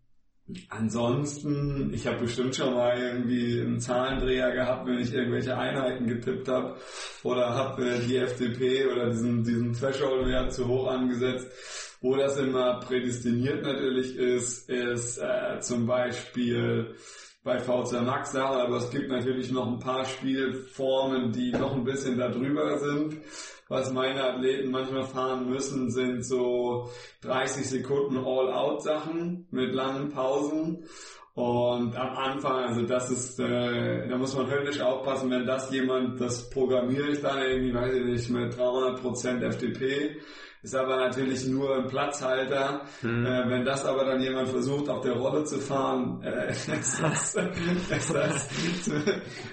Ansonsten, ich habe bestimmt schon mal irgendwie einen Zahlendreher gehabt, wenn ich irgendwelche Einheiten getippt habe oder habe äh, die FDP oder diesen, diesen Threshold-Wert zu hoch angesetzt. Wo das immer prädestiniert natürlich ist, ist äh, zum Beispiel bei VZ Max Sache, aber es gibt natürlich noch ein paar Spielformen, die noch ein bisschen darüber sind. Was meine Athleten manchmal fahren müssen, sind so 30 Sekunden All-Out-Sachen mit langen Pausen. Und am Anfang, also das ist, äh, da muss man höllisch aufpassen, wenn das jemand, das programmiere ich dann irgendwie, weiß ich nicht, mit 300% FDP, ist aber natürlich nur ein Platzhalter. Hm. Äh, wenn das aber dann jemand versucht, auf der Rolle zu fahren, äh, (laughs) ist das, ist das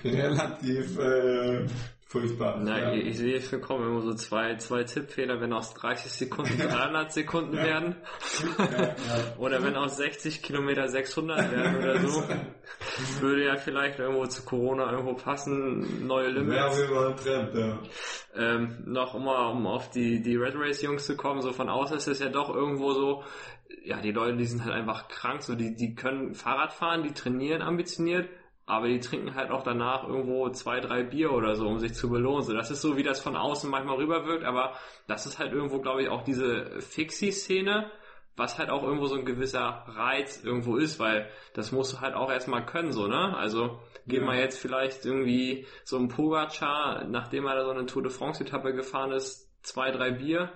relativ äh, Furchtbar. Na, ja. ich, ich sehe schon kommen immer so zwei, zwei Tippfehler, wenn aus 30 Sekunden (laughs) 300 Sekunden ja. werden. Ja, (laughs) oder wenn aus 60 Kilometer 600 werden oder so. (laughs) Würde ja vielleicht irgendwo zu Corona irgendwo passen, neue Limits. Ja, wir Trend, ja. Ähm, noch immer, um auf die, die Red Race Jungs zu kommen, so von außen ist es ja doch irgendwo so, ja, die Leute, die sind halt einfach krank, so, die, die können Fahrrad fahren, die trainieren ambitioniert, aber die trinken halt auch danach irgendwo zwei, drei Bier oder so, um sich zu belohnen. So, das ist so, wie das von außen manchmal rüberwirkt, aber das ist halt irgendwo, glaube ich, auch diese Fixie-Szene, was halt auch irgendwo so ein gewisser Reiz irgendwo ist, weil das musst du halt auch erstmal können, so, ne? Also, gehen wir ja. jetzt vielleicht irgendwie so ein Pogacar, nachdem er da so eine Tour de France-Etappe gefahren ist, zwei, drei Bier,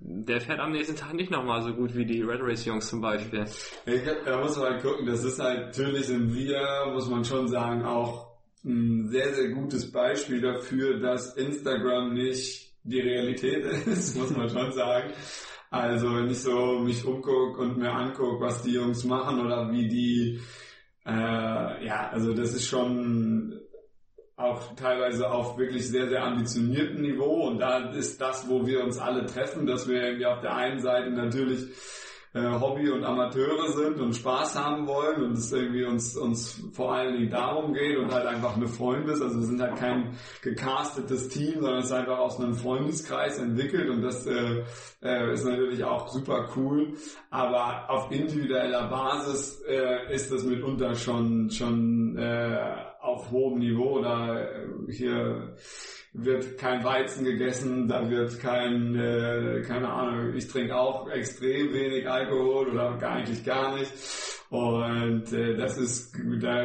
der fährt am nächsten Tag nicht nochmal so gut wie die Red Race Jungs zum Beispiel. Da muss man halt gucken, das ist halt, natürlich sind wir, muss man schon sagen, auch ein sehr, sehr gutes Beispiel dafür, dass Instagram nicht die Realität (laughs) ist, muss man schon sagen. Also wenn ich so mich umgucke und mir angucke, was die Jungs machen oder wie die, äh, ja, also das ist schon auch teilweise auf wirklich sehr, sehr ambitionierten Niveau. Und da ist das, wo wir uns alle treffen, dass wir irgendwie auf der einen Seite natürlich äh, Hobby und Amateure sind und Spaß haben wollen und es irgendwie uns, uns vor allen Dingen darum geht und halt einfach eine Freundes, also wir sind halt kein gecastetes Team, sondern es ist einfach aus einem Freundeskreis entwickelt und das äh, äh, ist natürlich auch super cool, aber auf individueller Basis äh, ist das mitunter schon, schon äh, auf hohem Niveau da äh, hier wird kein Weizen gegessen, da wird kein, äh, keine Ahnung, ich trinke auch extrem wenig Alkohol oder eigentlich gar nicht. Und äh, das ist, da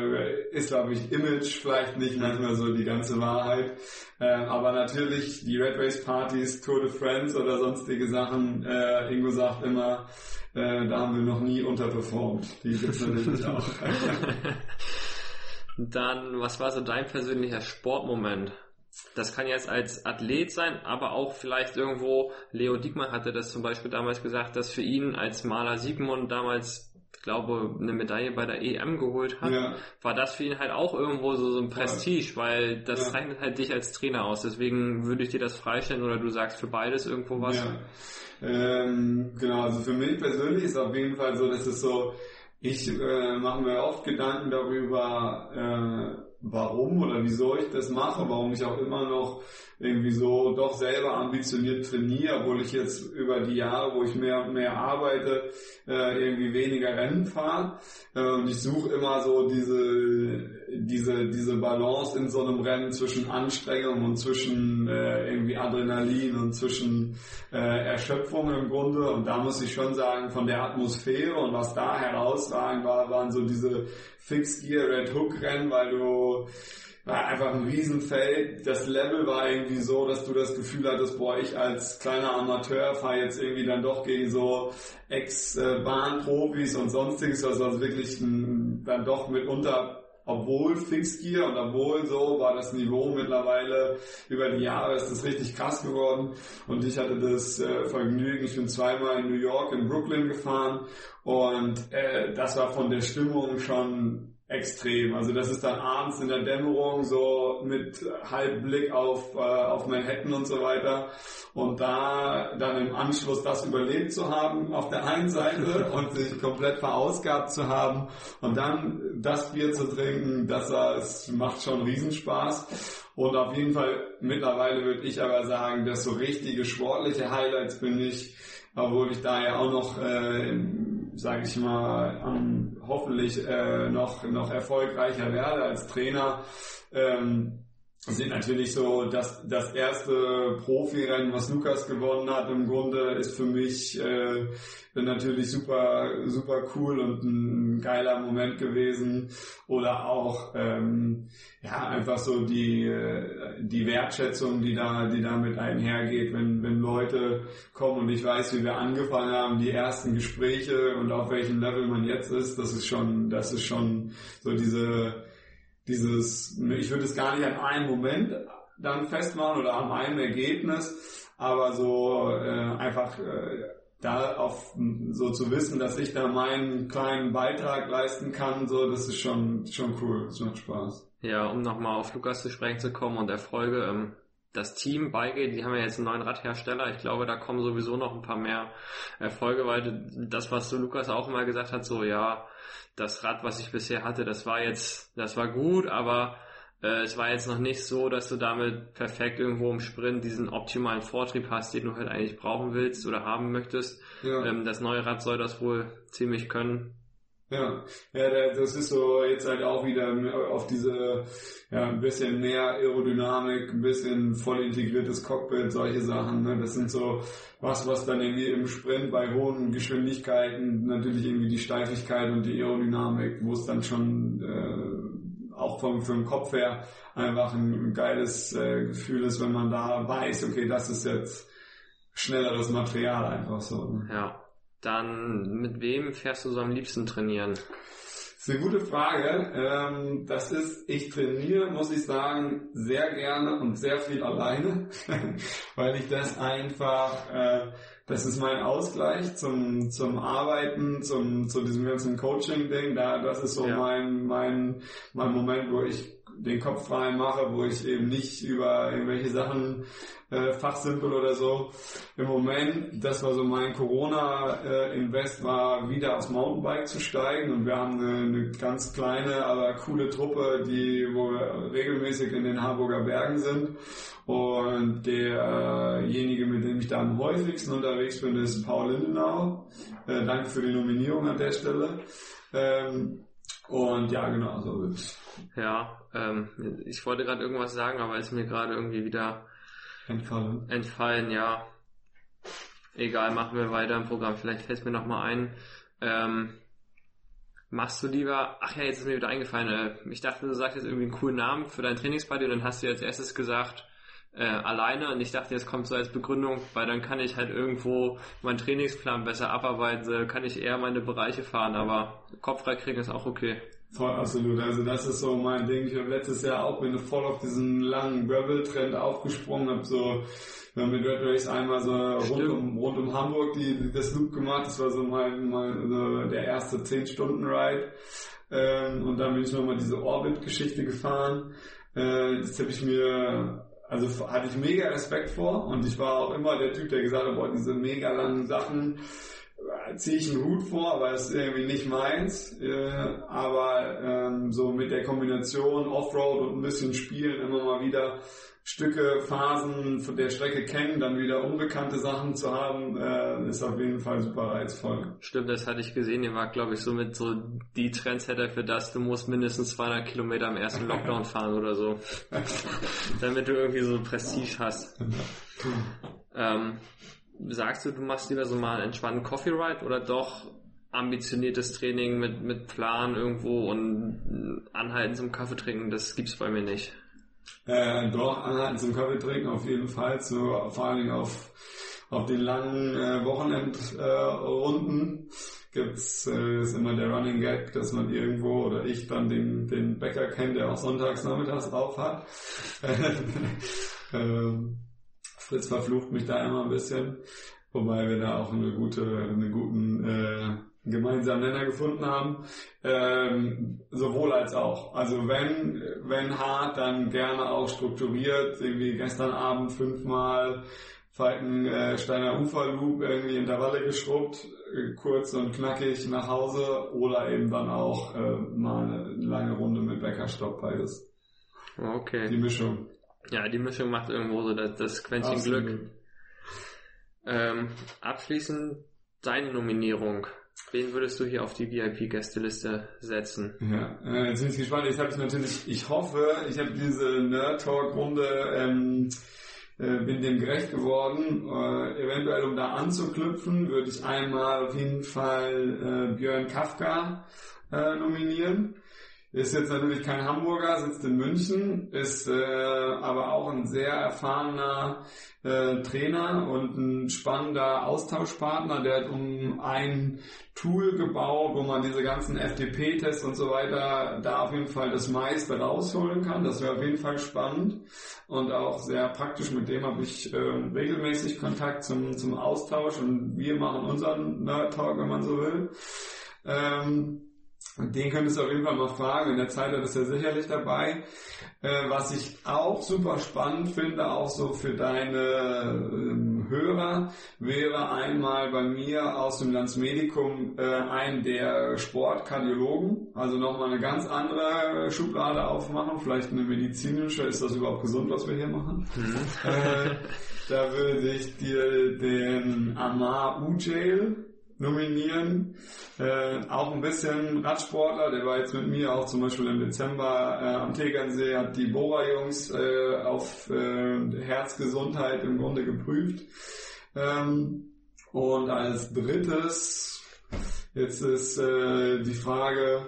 ist glaube ich Image vielleicht nicht manchmal so die ganze Wahrheit. Äh, aber natürlich die Red Race Partys, Tour de France oder sonstige Sachen, äh, Ingo sagt immer, äh, da haben wir noch nie unterperformt. Die gibt's natürlich auch. (laughs) Dann, was war so dein persönlicher Sportmoment? Das kann jetzt als Athlet sein, aber auch vielleicht irgendwo, Leo Diekmann hatte das zum Beispiel damals gesagt, dass für ihn als Maler Siegmund damals, ich glaube, eine Medaille bei der EM geholt hat, ja. war das für ihn halt auch irgendwo so, so ein Prestige, weil das ja. zeichnet halt dich als Trainer aus. Deswegen würde ich dir das freistellen oder du sagst für beides irgendwo was. Ja. Ähm, genau, also für mich persönlich ist auf jeden Fall so, dass es so, ich äh, mache mir oft Gedanken darüber, äh, warum oder wieso ich das mache, warum ich auch immer noch irgendwie so doch selber ambitioniert trainiere, obwohl ich jetzt über die Jahre, wo ich mehr und mehr arbeite, äh, irgendwie weniger Rennen fahre. Äh, und ich suche immer so diese diese, diese Balance in so einem Rennen zwischen Anstrengung und zwischen äh, irgendwie Adrenalin und zwischen äh, Erschöpfung im Grunde. Und da muss ich schon sagen, von der Atmosphäre und was da herausragend war, waren so diese Fixed Gear Red Hook Rennen, weil du war einfach ein Riesenfeld. Das Level war irgendwie so, dass du das Gefühl hattest, boah, ich als kleiner Amateur fahre jetzt irgendwie dann doch gegen so Ex-Bahnprofis und sonstiges, also, also wirklich ein, dann doch mitunter obwohl Fixgear und obwohl so war das Niveau mittlerweile über die Jahre ist das richtig krass geworden. Und ich hatte das äh, Vergnügen, ich bin zweimal in New York, in Brooklyn gefahren. Und äh, das war von der Stimmung schon extrem. Also das ist dann abends in der Dämmerung so mit Halbblick auf, äh, auf Manhattan und so weiter. Und da dann im Anschluss das überlebt zu haben auf der einen Seite (laughs) und sich komplett verausgabt zu haben und dann das Bier zu trinken, das, das macht schon Riesenspaß. Und auf jeden Fall mittlerweile würde ich aber sagen, dass so richtige sportliche Highlights bin ich, obwohl ich da ja auch noch äh, sage ich mal, um, hoffentlich äh, noch, noch erfolgreicher werde als Trainer, ähm, sind natürlich so, dass das erste Profirennen, was Lukas gewonnen hat, im Grunde ist für mich äh, natürlich super, super cool und ein geiler Moment gewesen. Oder auch ähm, ja einfach so die die Wertschätzung, die da, die damit einhergeht, wenn wenn Leute kommen und ich weiß, wie wir angefangen haben, die ersten Gespräche und auf welchem Level man jetzt ist, das ist schon, das ist schon so diese dieses, ich würde es gar nicht an einem Moment dann festmachen oder an einem Ergebnis, aber so äh, einfach äh, da auf so zu wissen, dass ich da meinen kleinen Beitrag leisten kann, so das ist schon schon cool, das macht Spaß. Ja, um nochmal auf Lukas zu sprechen zu kommen und Erfolge, ähm, das Team Beigate, die haben ja jetzt einen neuen Radhersteller. Ich glaube, da kommen sowieso noch ein paar mehr Erfolge, weil das, was so Lukas auch immer gesagt hat, so ja, das Rad, was ich bisher hatte, das war jetzt, das war gut, aber äh, es war jetzt noch nicht so, dass du damit perfekt irgendwo im Sprint diesen optimalen Vortrieb hast, den du halt eigentlich brauchen willst oder haben möchtest. Ja. Ähm, das neue Rad soll das wohl ziemlich können. Ja, ja, das ist so jetzt halt auch wieder auf diese, ja, ein bisschen mehr Aerodynamik, ein bisschen voll integriertes Cockpit, solche Sachen, ne? Das sind so was, was dann irgendwie im Sprint bei hohen Geschwindigkeiten natürlich irgendwie die Steifigkeit und die Aerodynamik, wo es dann schon äh, auch vom, für den Kopf her einfach ein geiles äh, Gefühl ist, wenn man da weiß, okay, das ist jetzt schnelleres Material einfach so. Ne? Ja. Dann mit wem fährst du so am liebsten trainieren? Das ist eine gute Frage. Ähm, das ist, ich trainiere, muss ich sagen, sehr gerne und sehr viel alleine, (laughs) weil ich das einfach, äh, das ist mein Ausgleich zum, zum Arbeiten, zum, zu diesem ganzen Coaching-Ding. Da, das ist so ja. mein, mein, mein Moment, wo ich den Kopf frei mache, wo ich eben nicht über irgendwelche Sachen äh, fachsimpel oder so. Im Moment, das war so mein Corona-Invest, äh, war wieder aufs Mountainbike zu steigen und wir haben eine, eine ganz kleine, aber coole Truppe, die wo wir regelmäßig in den Harburger Bergen sind. Und derjenige, mit dem ich da am häufigsten unterwegs bin, ist Paul Lindenau. Äh, danke für die Nominierung an der Stelle. Ähm, und ja, genau, so wird's. Ja, ähm, ich wollte gerade irgendwas sagen, aber ist mir gerade irgendwie wieder entfallen. Entfallen, ja. Egal, machen wir weiter im Programm. Vielleicht fällt mir nochmal ein. Ähm, machst du lieber, ach ja, jetzt ist mir wieder eingefallen, äh, ich dachte, du sagst jetzt irgendwie einen coolen Namen für dein Trainingsparty und dann hast du als erstes gesagt, äh, alleine und ich dachte, jetzt kommt so als Begründung, weil dann kann ich halt irgendwo meinen Trainingsplan besser abarbeiten, kann ich eher meine Bereiche fahren, aber Kopf frei kriegen ist auch okay. Voll, absolut. Also das ist so mein Ding. Ich habe letztes Jahr auch bin voll auf diesen langen Gravel-Trend aufgesprungen, habe so mit Red Race einmal so rund um, rund um Hamburg die, das Loop gemacht. Das war so mein, mein so der erste 10-Stunden-Ride. Ähm, und dann bin ich nochmal diese Orbit-Geschichte gefahren. Äh, das habe ich mir also hatte ich mega Respekt vor und ich war auch immer der Typ, der gesagt hat, boah, diese mega langen Sachen, ziehe ich einen Hut vor, aber es ist irgendwie nicht meins. Äh, aber ähm, so mit der Kombination Offroad und ein bisschen Spielen immer mal wieder Stücke, Phasen von der Strecke kennen, dann wieder unbekannte Sachen zu haben, äh, ist auf jeden Fall super reizvoll. Stimmt, das hatte ich gesehen. Ihr war, glaube ich, so mit so die Trendsetter für das, du musst mindestens 200 Kilometer im ersten Lockdown fahren oder so. (laughs) Damit du irgendwie so Prestige hast. ähm, sagst du, du machst lieber so mal einen entspannten Coffee Ride oder doch ambitioniertes Training mit, mit Plan irgendwo und Anhalten zum Kaffee trinken, das gibt's bei mir nicht. Äh, doch, anhalten zum Kaffee trinken auf jeden Fall, so, vor allen Dingen auf, auf den langen äh, Wochenendrunden äh, gibt's äh, ist immer der Running Gag, dass man irgendwo oder ich dann den, den Bäcker kennt, der auch sonntags nachmittags auf hat. (laughs) ähm, Fritz verflucht mich da immer ein bisschen, wobei wir da auch eine gute, einen guten äh, gemeinsamen Nenner gefunden haben. Ähm, sowohl als auch. Also wenn, wenn hart, dann gerne auch strukturiert. Irgendwie gestern Abend fünfmal Falkensteiner Uferloop irgendwie Intervalle geschrubbt, kurz und knackig nach Hause oder eben dann auch äh, mal eine lange Runde mit Bäckerstopp beides. Okay. Die Mischung. Ja, die Mischung macht irgendwo so das, das Quäntchen Absolut. Glück. Ähm, abschließend deine Nominierung. Wen würdest du hier auf die VIP-Gästeliste setzen? Ja, äh, jetzt bin ich gespannt. Ich habe natürlich, ich hoffe, ich habe diese Nerd Talk-Runde, ähm, äh, bin dem gerecht geworden. Äh, eventuell, um da anzuknüpfen, würde ich einmal auf jeden Fall äh, Björn Kafka äh, nominieren. Ist jetzt natürlich kein Hamburger, sitzt in München, ist äh, aber auch ein sehr erfahrener äh, Trainer und ein spannender Austauschpartner. Der hat um ein Tool gebaut, wo man diese ganzen FTP-Tests und so weiter da auf jeden Fall das meiste rausholen kann. Das wäre auf jeden Fall spannend und auch sehr praktisch. Mit dem habe ich äh, regelmäßig Kontakt zum, zum Austausch und wir machen unseren Nerd Talk, wenn man so will. Ähm, und den könntest du auf jeden Fall mal fragen. In der Zeit ist er sicherlich dabei. Äh, was ich auch super spannend finde, auch so für deine ähm, Hörer, wäre einmal bei mir aus dem Landsmedikum äh, ein der Sportkardiologen. Also nochmal eine ganz andere Schublade aufmachen. Vielleicht eine medizinische. Ist das überhaupt gesund, was wir hier machen? Mhm. Äh, da würde ich dir den Amar Ujail nominieren. Äh, auch ein bisschen Radsportler, der war jetzt mit mir auch zum Beispiel im Dezember äh, am Tegernsee, hat die Bora-Jungs äh, auf äh, Herzgesundheit im Grunde geprüft. Ähm, und als drittes, jetzt ist äh, die Frage,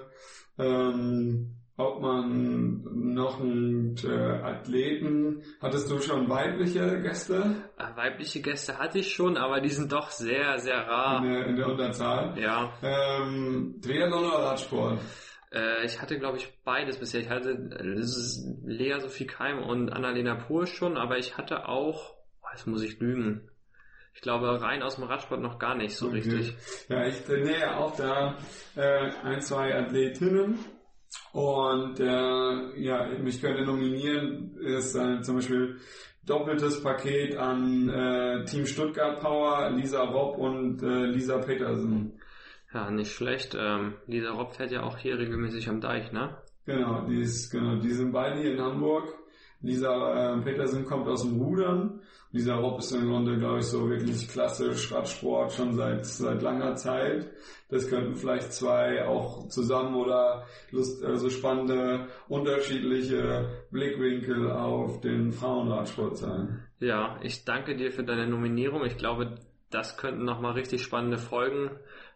ähm, ob man noch einen äh, Athleten, hattest du schon weibliche Gäste? Äh, weibliche Gäste hatte ich schon, aber die sind doch sehr, sehr rar. In der, in der Unterzahl? Ja. Ähm, Triathlon oder Radsport? Äh, ich hatte, glaube ich, beides bisher. Ich hatte äh, Lea Sophie Keim und Annalena Pur schon, aber ich hatte auch, oh, jetzt muss ich lügen, ich glaube, rein aus dem Radsport noch gar nicht so okay. richtig. Ja, ich trainiere auch da äh, ein, zwei Athletinnen und äh, ja, mich könnte nominieren, ist äh, zum Beispiel doppeltes Paket an äh, Team Stuttgart Power, Lisa Robb und äh, Lisa Petersen. Ja, nicht schlecht. Ähm, Lisa Robb fährt ja auch hier regelmäßig am Deich, ne? Genau, die ist, genau, die sind beide hier in Hamburg. Lisa äh, Petersen kommt aus dem Rudern. Lisa Robb ist im Grunde, glaube ich, so wirklich klassisch Radsport schon seit, seit langer Zeit. Das könnten vielleicht zwei auch zusammen oder Lust, also spannende, unterschiedliche Blickwinkel auf den Frauenradsport sein. Ja, ich danke dir für deine Nominierung. Ich glaube, das könnten nochmal richtig spannende Folgen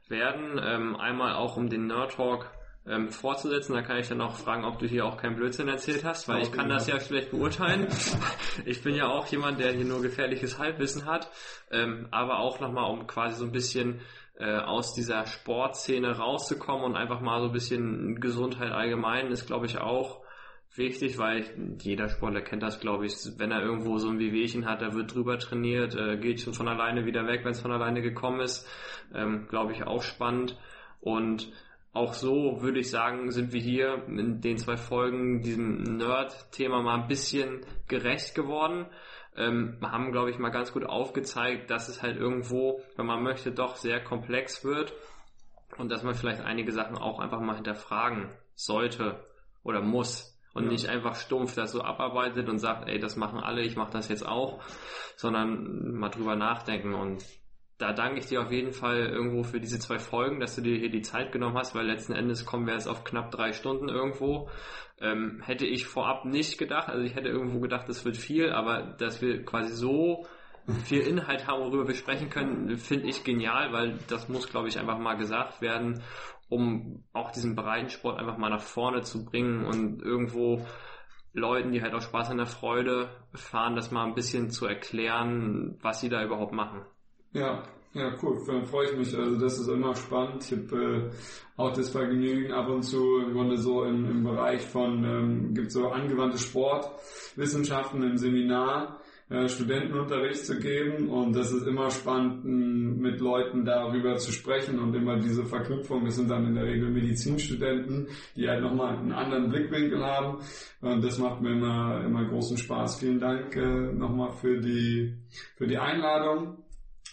werden. Ähm, einmal auch um den Nerd Talk ähm, fortzusetzen. Da kann ich dann auch fragen, ob du hier auch kein Blödsinn erzählt hast, weil ich kann das ja schlecht beurteilen. (laughs) ich bin ja auch jemand, der hier nur gefährliches Halbwissen hat, ähm, aber auch nochmal, um quasi so ein bisschen äh, aus dieser Sportszene rauszukommen und einfach mal so ein bisschen Gesundheit allgemein ist, glaube ich, auch wichtig, weil jeder Sportler kennt das, glaube ich, wenn er irgendwo so ein Wehwehchen hat, da wird drüber trainiert, äh, geht schon von alleine wieder weg, wenn es von alleine gekommen ist, ähm, glaube ich auch spannend. Und auch so würde ich sagen, sind wir hier in den zwei Folgen diesem Nerd-Thema mal ein bisschen gerecht geworden. Ähm, haben, glaube ich, mal ganz gut aufgezeigt, dass es halt irgendwo, wenn man möchte, doch sehr komplex wird und dass man vielleicht einige Sachen auch einfach mal hinterfragen sollte oder muss und ja. nicht einfach stumpf das so abarbeitet und sagt, ey, das machen alle, ich mache das jetzt auch, sondern mal drüber nachdenken und da danke ich dir auf jeden Fall irgendwo für diese zwei Folgen, dass du dir hier die Zeit genommen hast, weil letzten Endes kommen wir jetzt auf knapp drei Stunden irgendwo. Ähm, hätte ich vorab nicht gedacht, also ich hätte irgendwo gedacht, das wird viel, aber dass wir quasi so viel Inhalt haben, worüber wir sprechen können, finde ich genial, weil das muss, glaube ich, einfach mal gesagt werden, um auch diesen Breitensport einfach mal nach vorne zu bringen und irgendwo Leuten, die halt auch Spaß an der Freude fahren, das mal ein bisschen zu erklären, was sie da überhaupt machen. Ja, ja, cool. Dann freue ich mich. Also das ist immer spannend. Ich habe äh, auch das Vergnügen ab und zu im Grunde so im, im Bereich von, ähm, gibt so angewandte Sportwissenschaften im Seminar äh, Studentenunterricht zu geben und das ist immer spannend, mit Leuten darüber zu sprechen und immer diese Verknüpfung, das sind dann in der Regel Medizinstudenten, die halt nochmal einen anderen Blickwinkel haben und das macht mir immer, immer großen Spaß. Vielen Dank äh, nochmal für die, für die Einladung.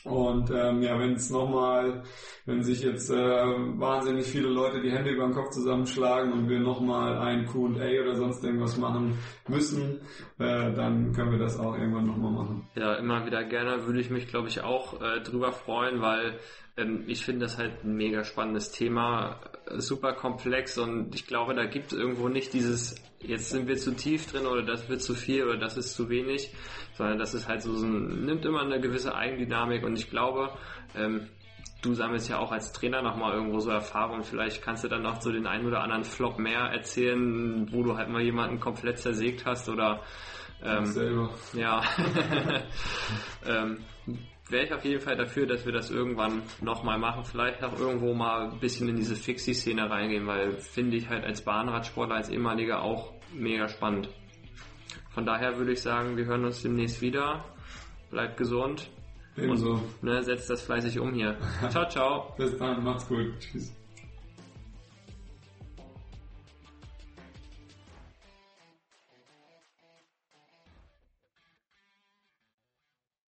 Und ähm, ja, wenn es nochmal, wenn sich jetzt äh, wahnsinnig viele Leute die Hände über den Kopf zusammenschlagen und wir nochmal ein Q&A oder sonst irgendwas machen müssen, äh, dann können wir das auch irgendwann nochmal machen. Ja, immer wieder gerne, würde ich mich glaube ich auch äh, drüber freuen, weil ähm, ich finde das halt ein mega spannendes Thema, super komplex und ich glaube, da gibt es irgendwo nicht dieses, jetzt sind wir zu tief drin oder das wird zu viel oder das ist zu wenig, sondern das ist halt so, so ein, nimmt immer eine gewisse Eigendynamik und ich glaube, ähm, du sammelst ja auch als Trainer nochmal irgendwo so Erfahrung. Vielleicht kannst du dann noch so den einen oder anderen Flop mehr erzählen, wo du halt mal jemanden komplett zersägt hast oder ähm, selber. Ja. (laughs) ähm, wäre ich auf jeden Fall dafür, dass wir das irgendwann nochmal machen. Vielleicht auch irgendwo mal ein bisschen in diese Fixie-Szene reingehen, weil finde ich halt als Bahnradsportler, als ehemaliger auch mega spannend. Von daher würde ich sagen, wir hören uns demnächst wieder. Bleibt gesund. Ebenso. Und ne, setzt das fleißig um hier. (laughs) ciao, ciao. Bis dann, macht's gut. Tschüss.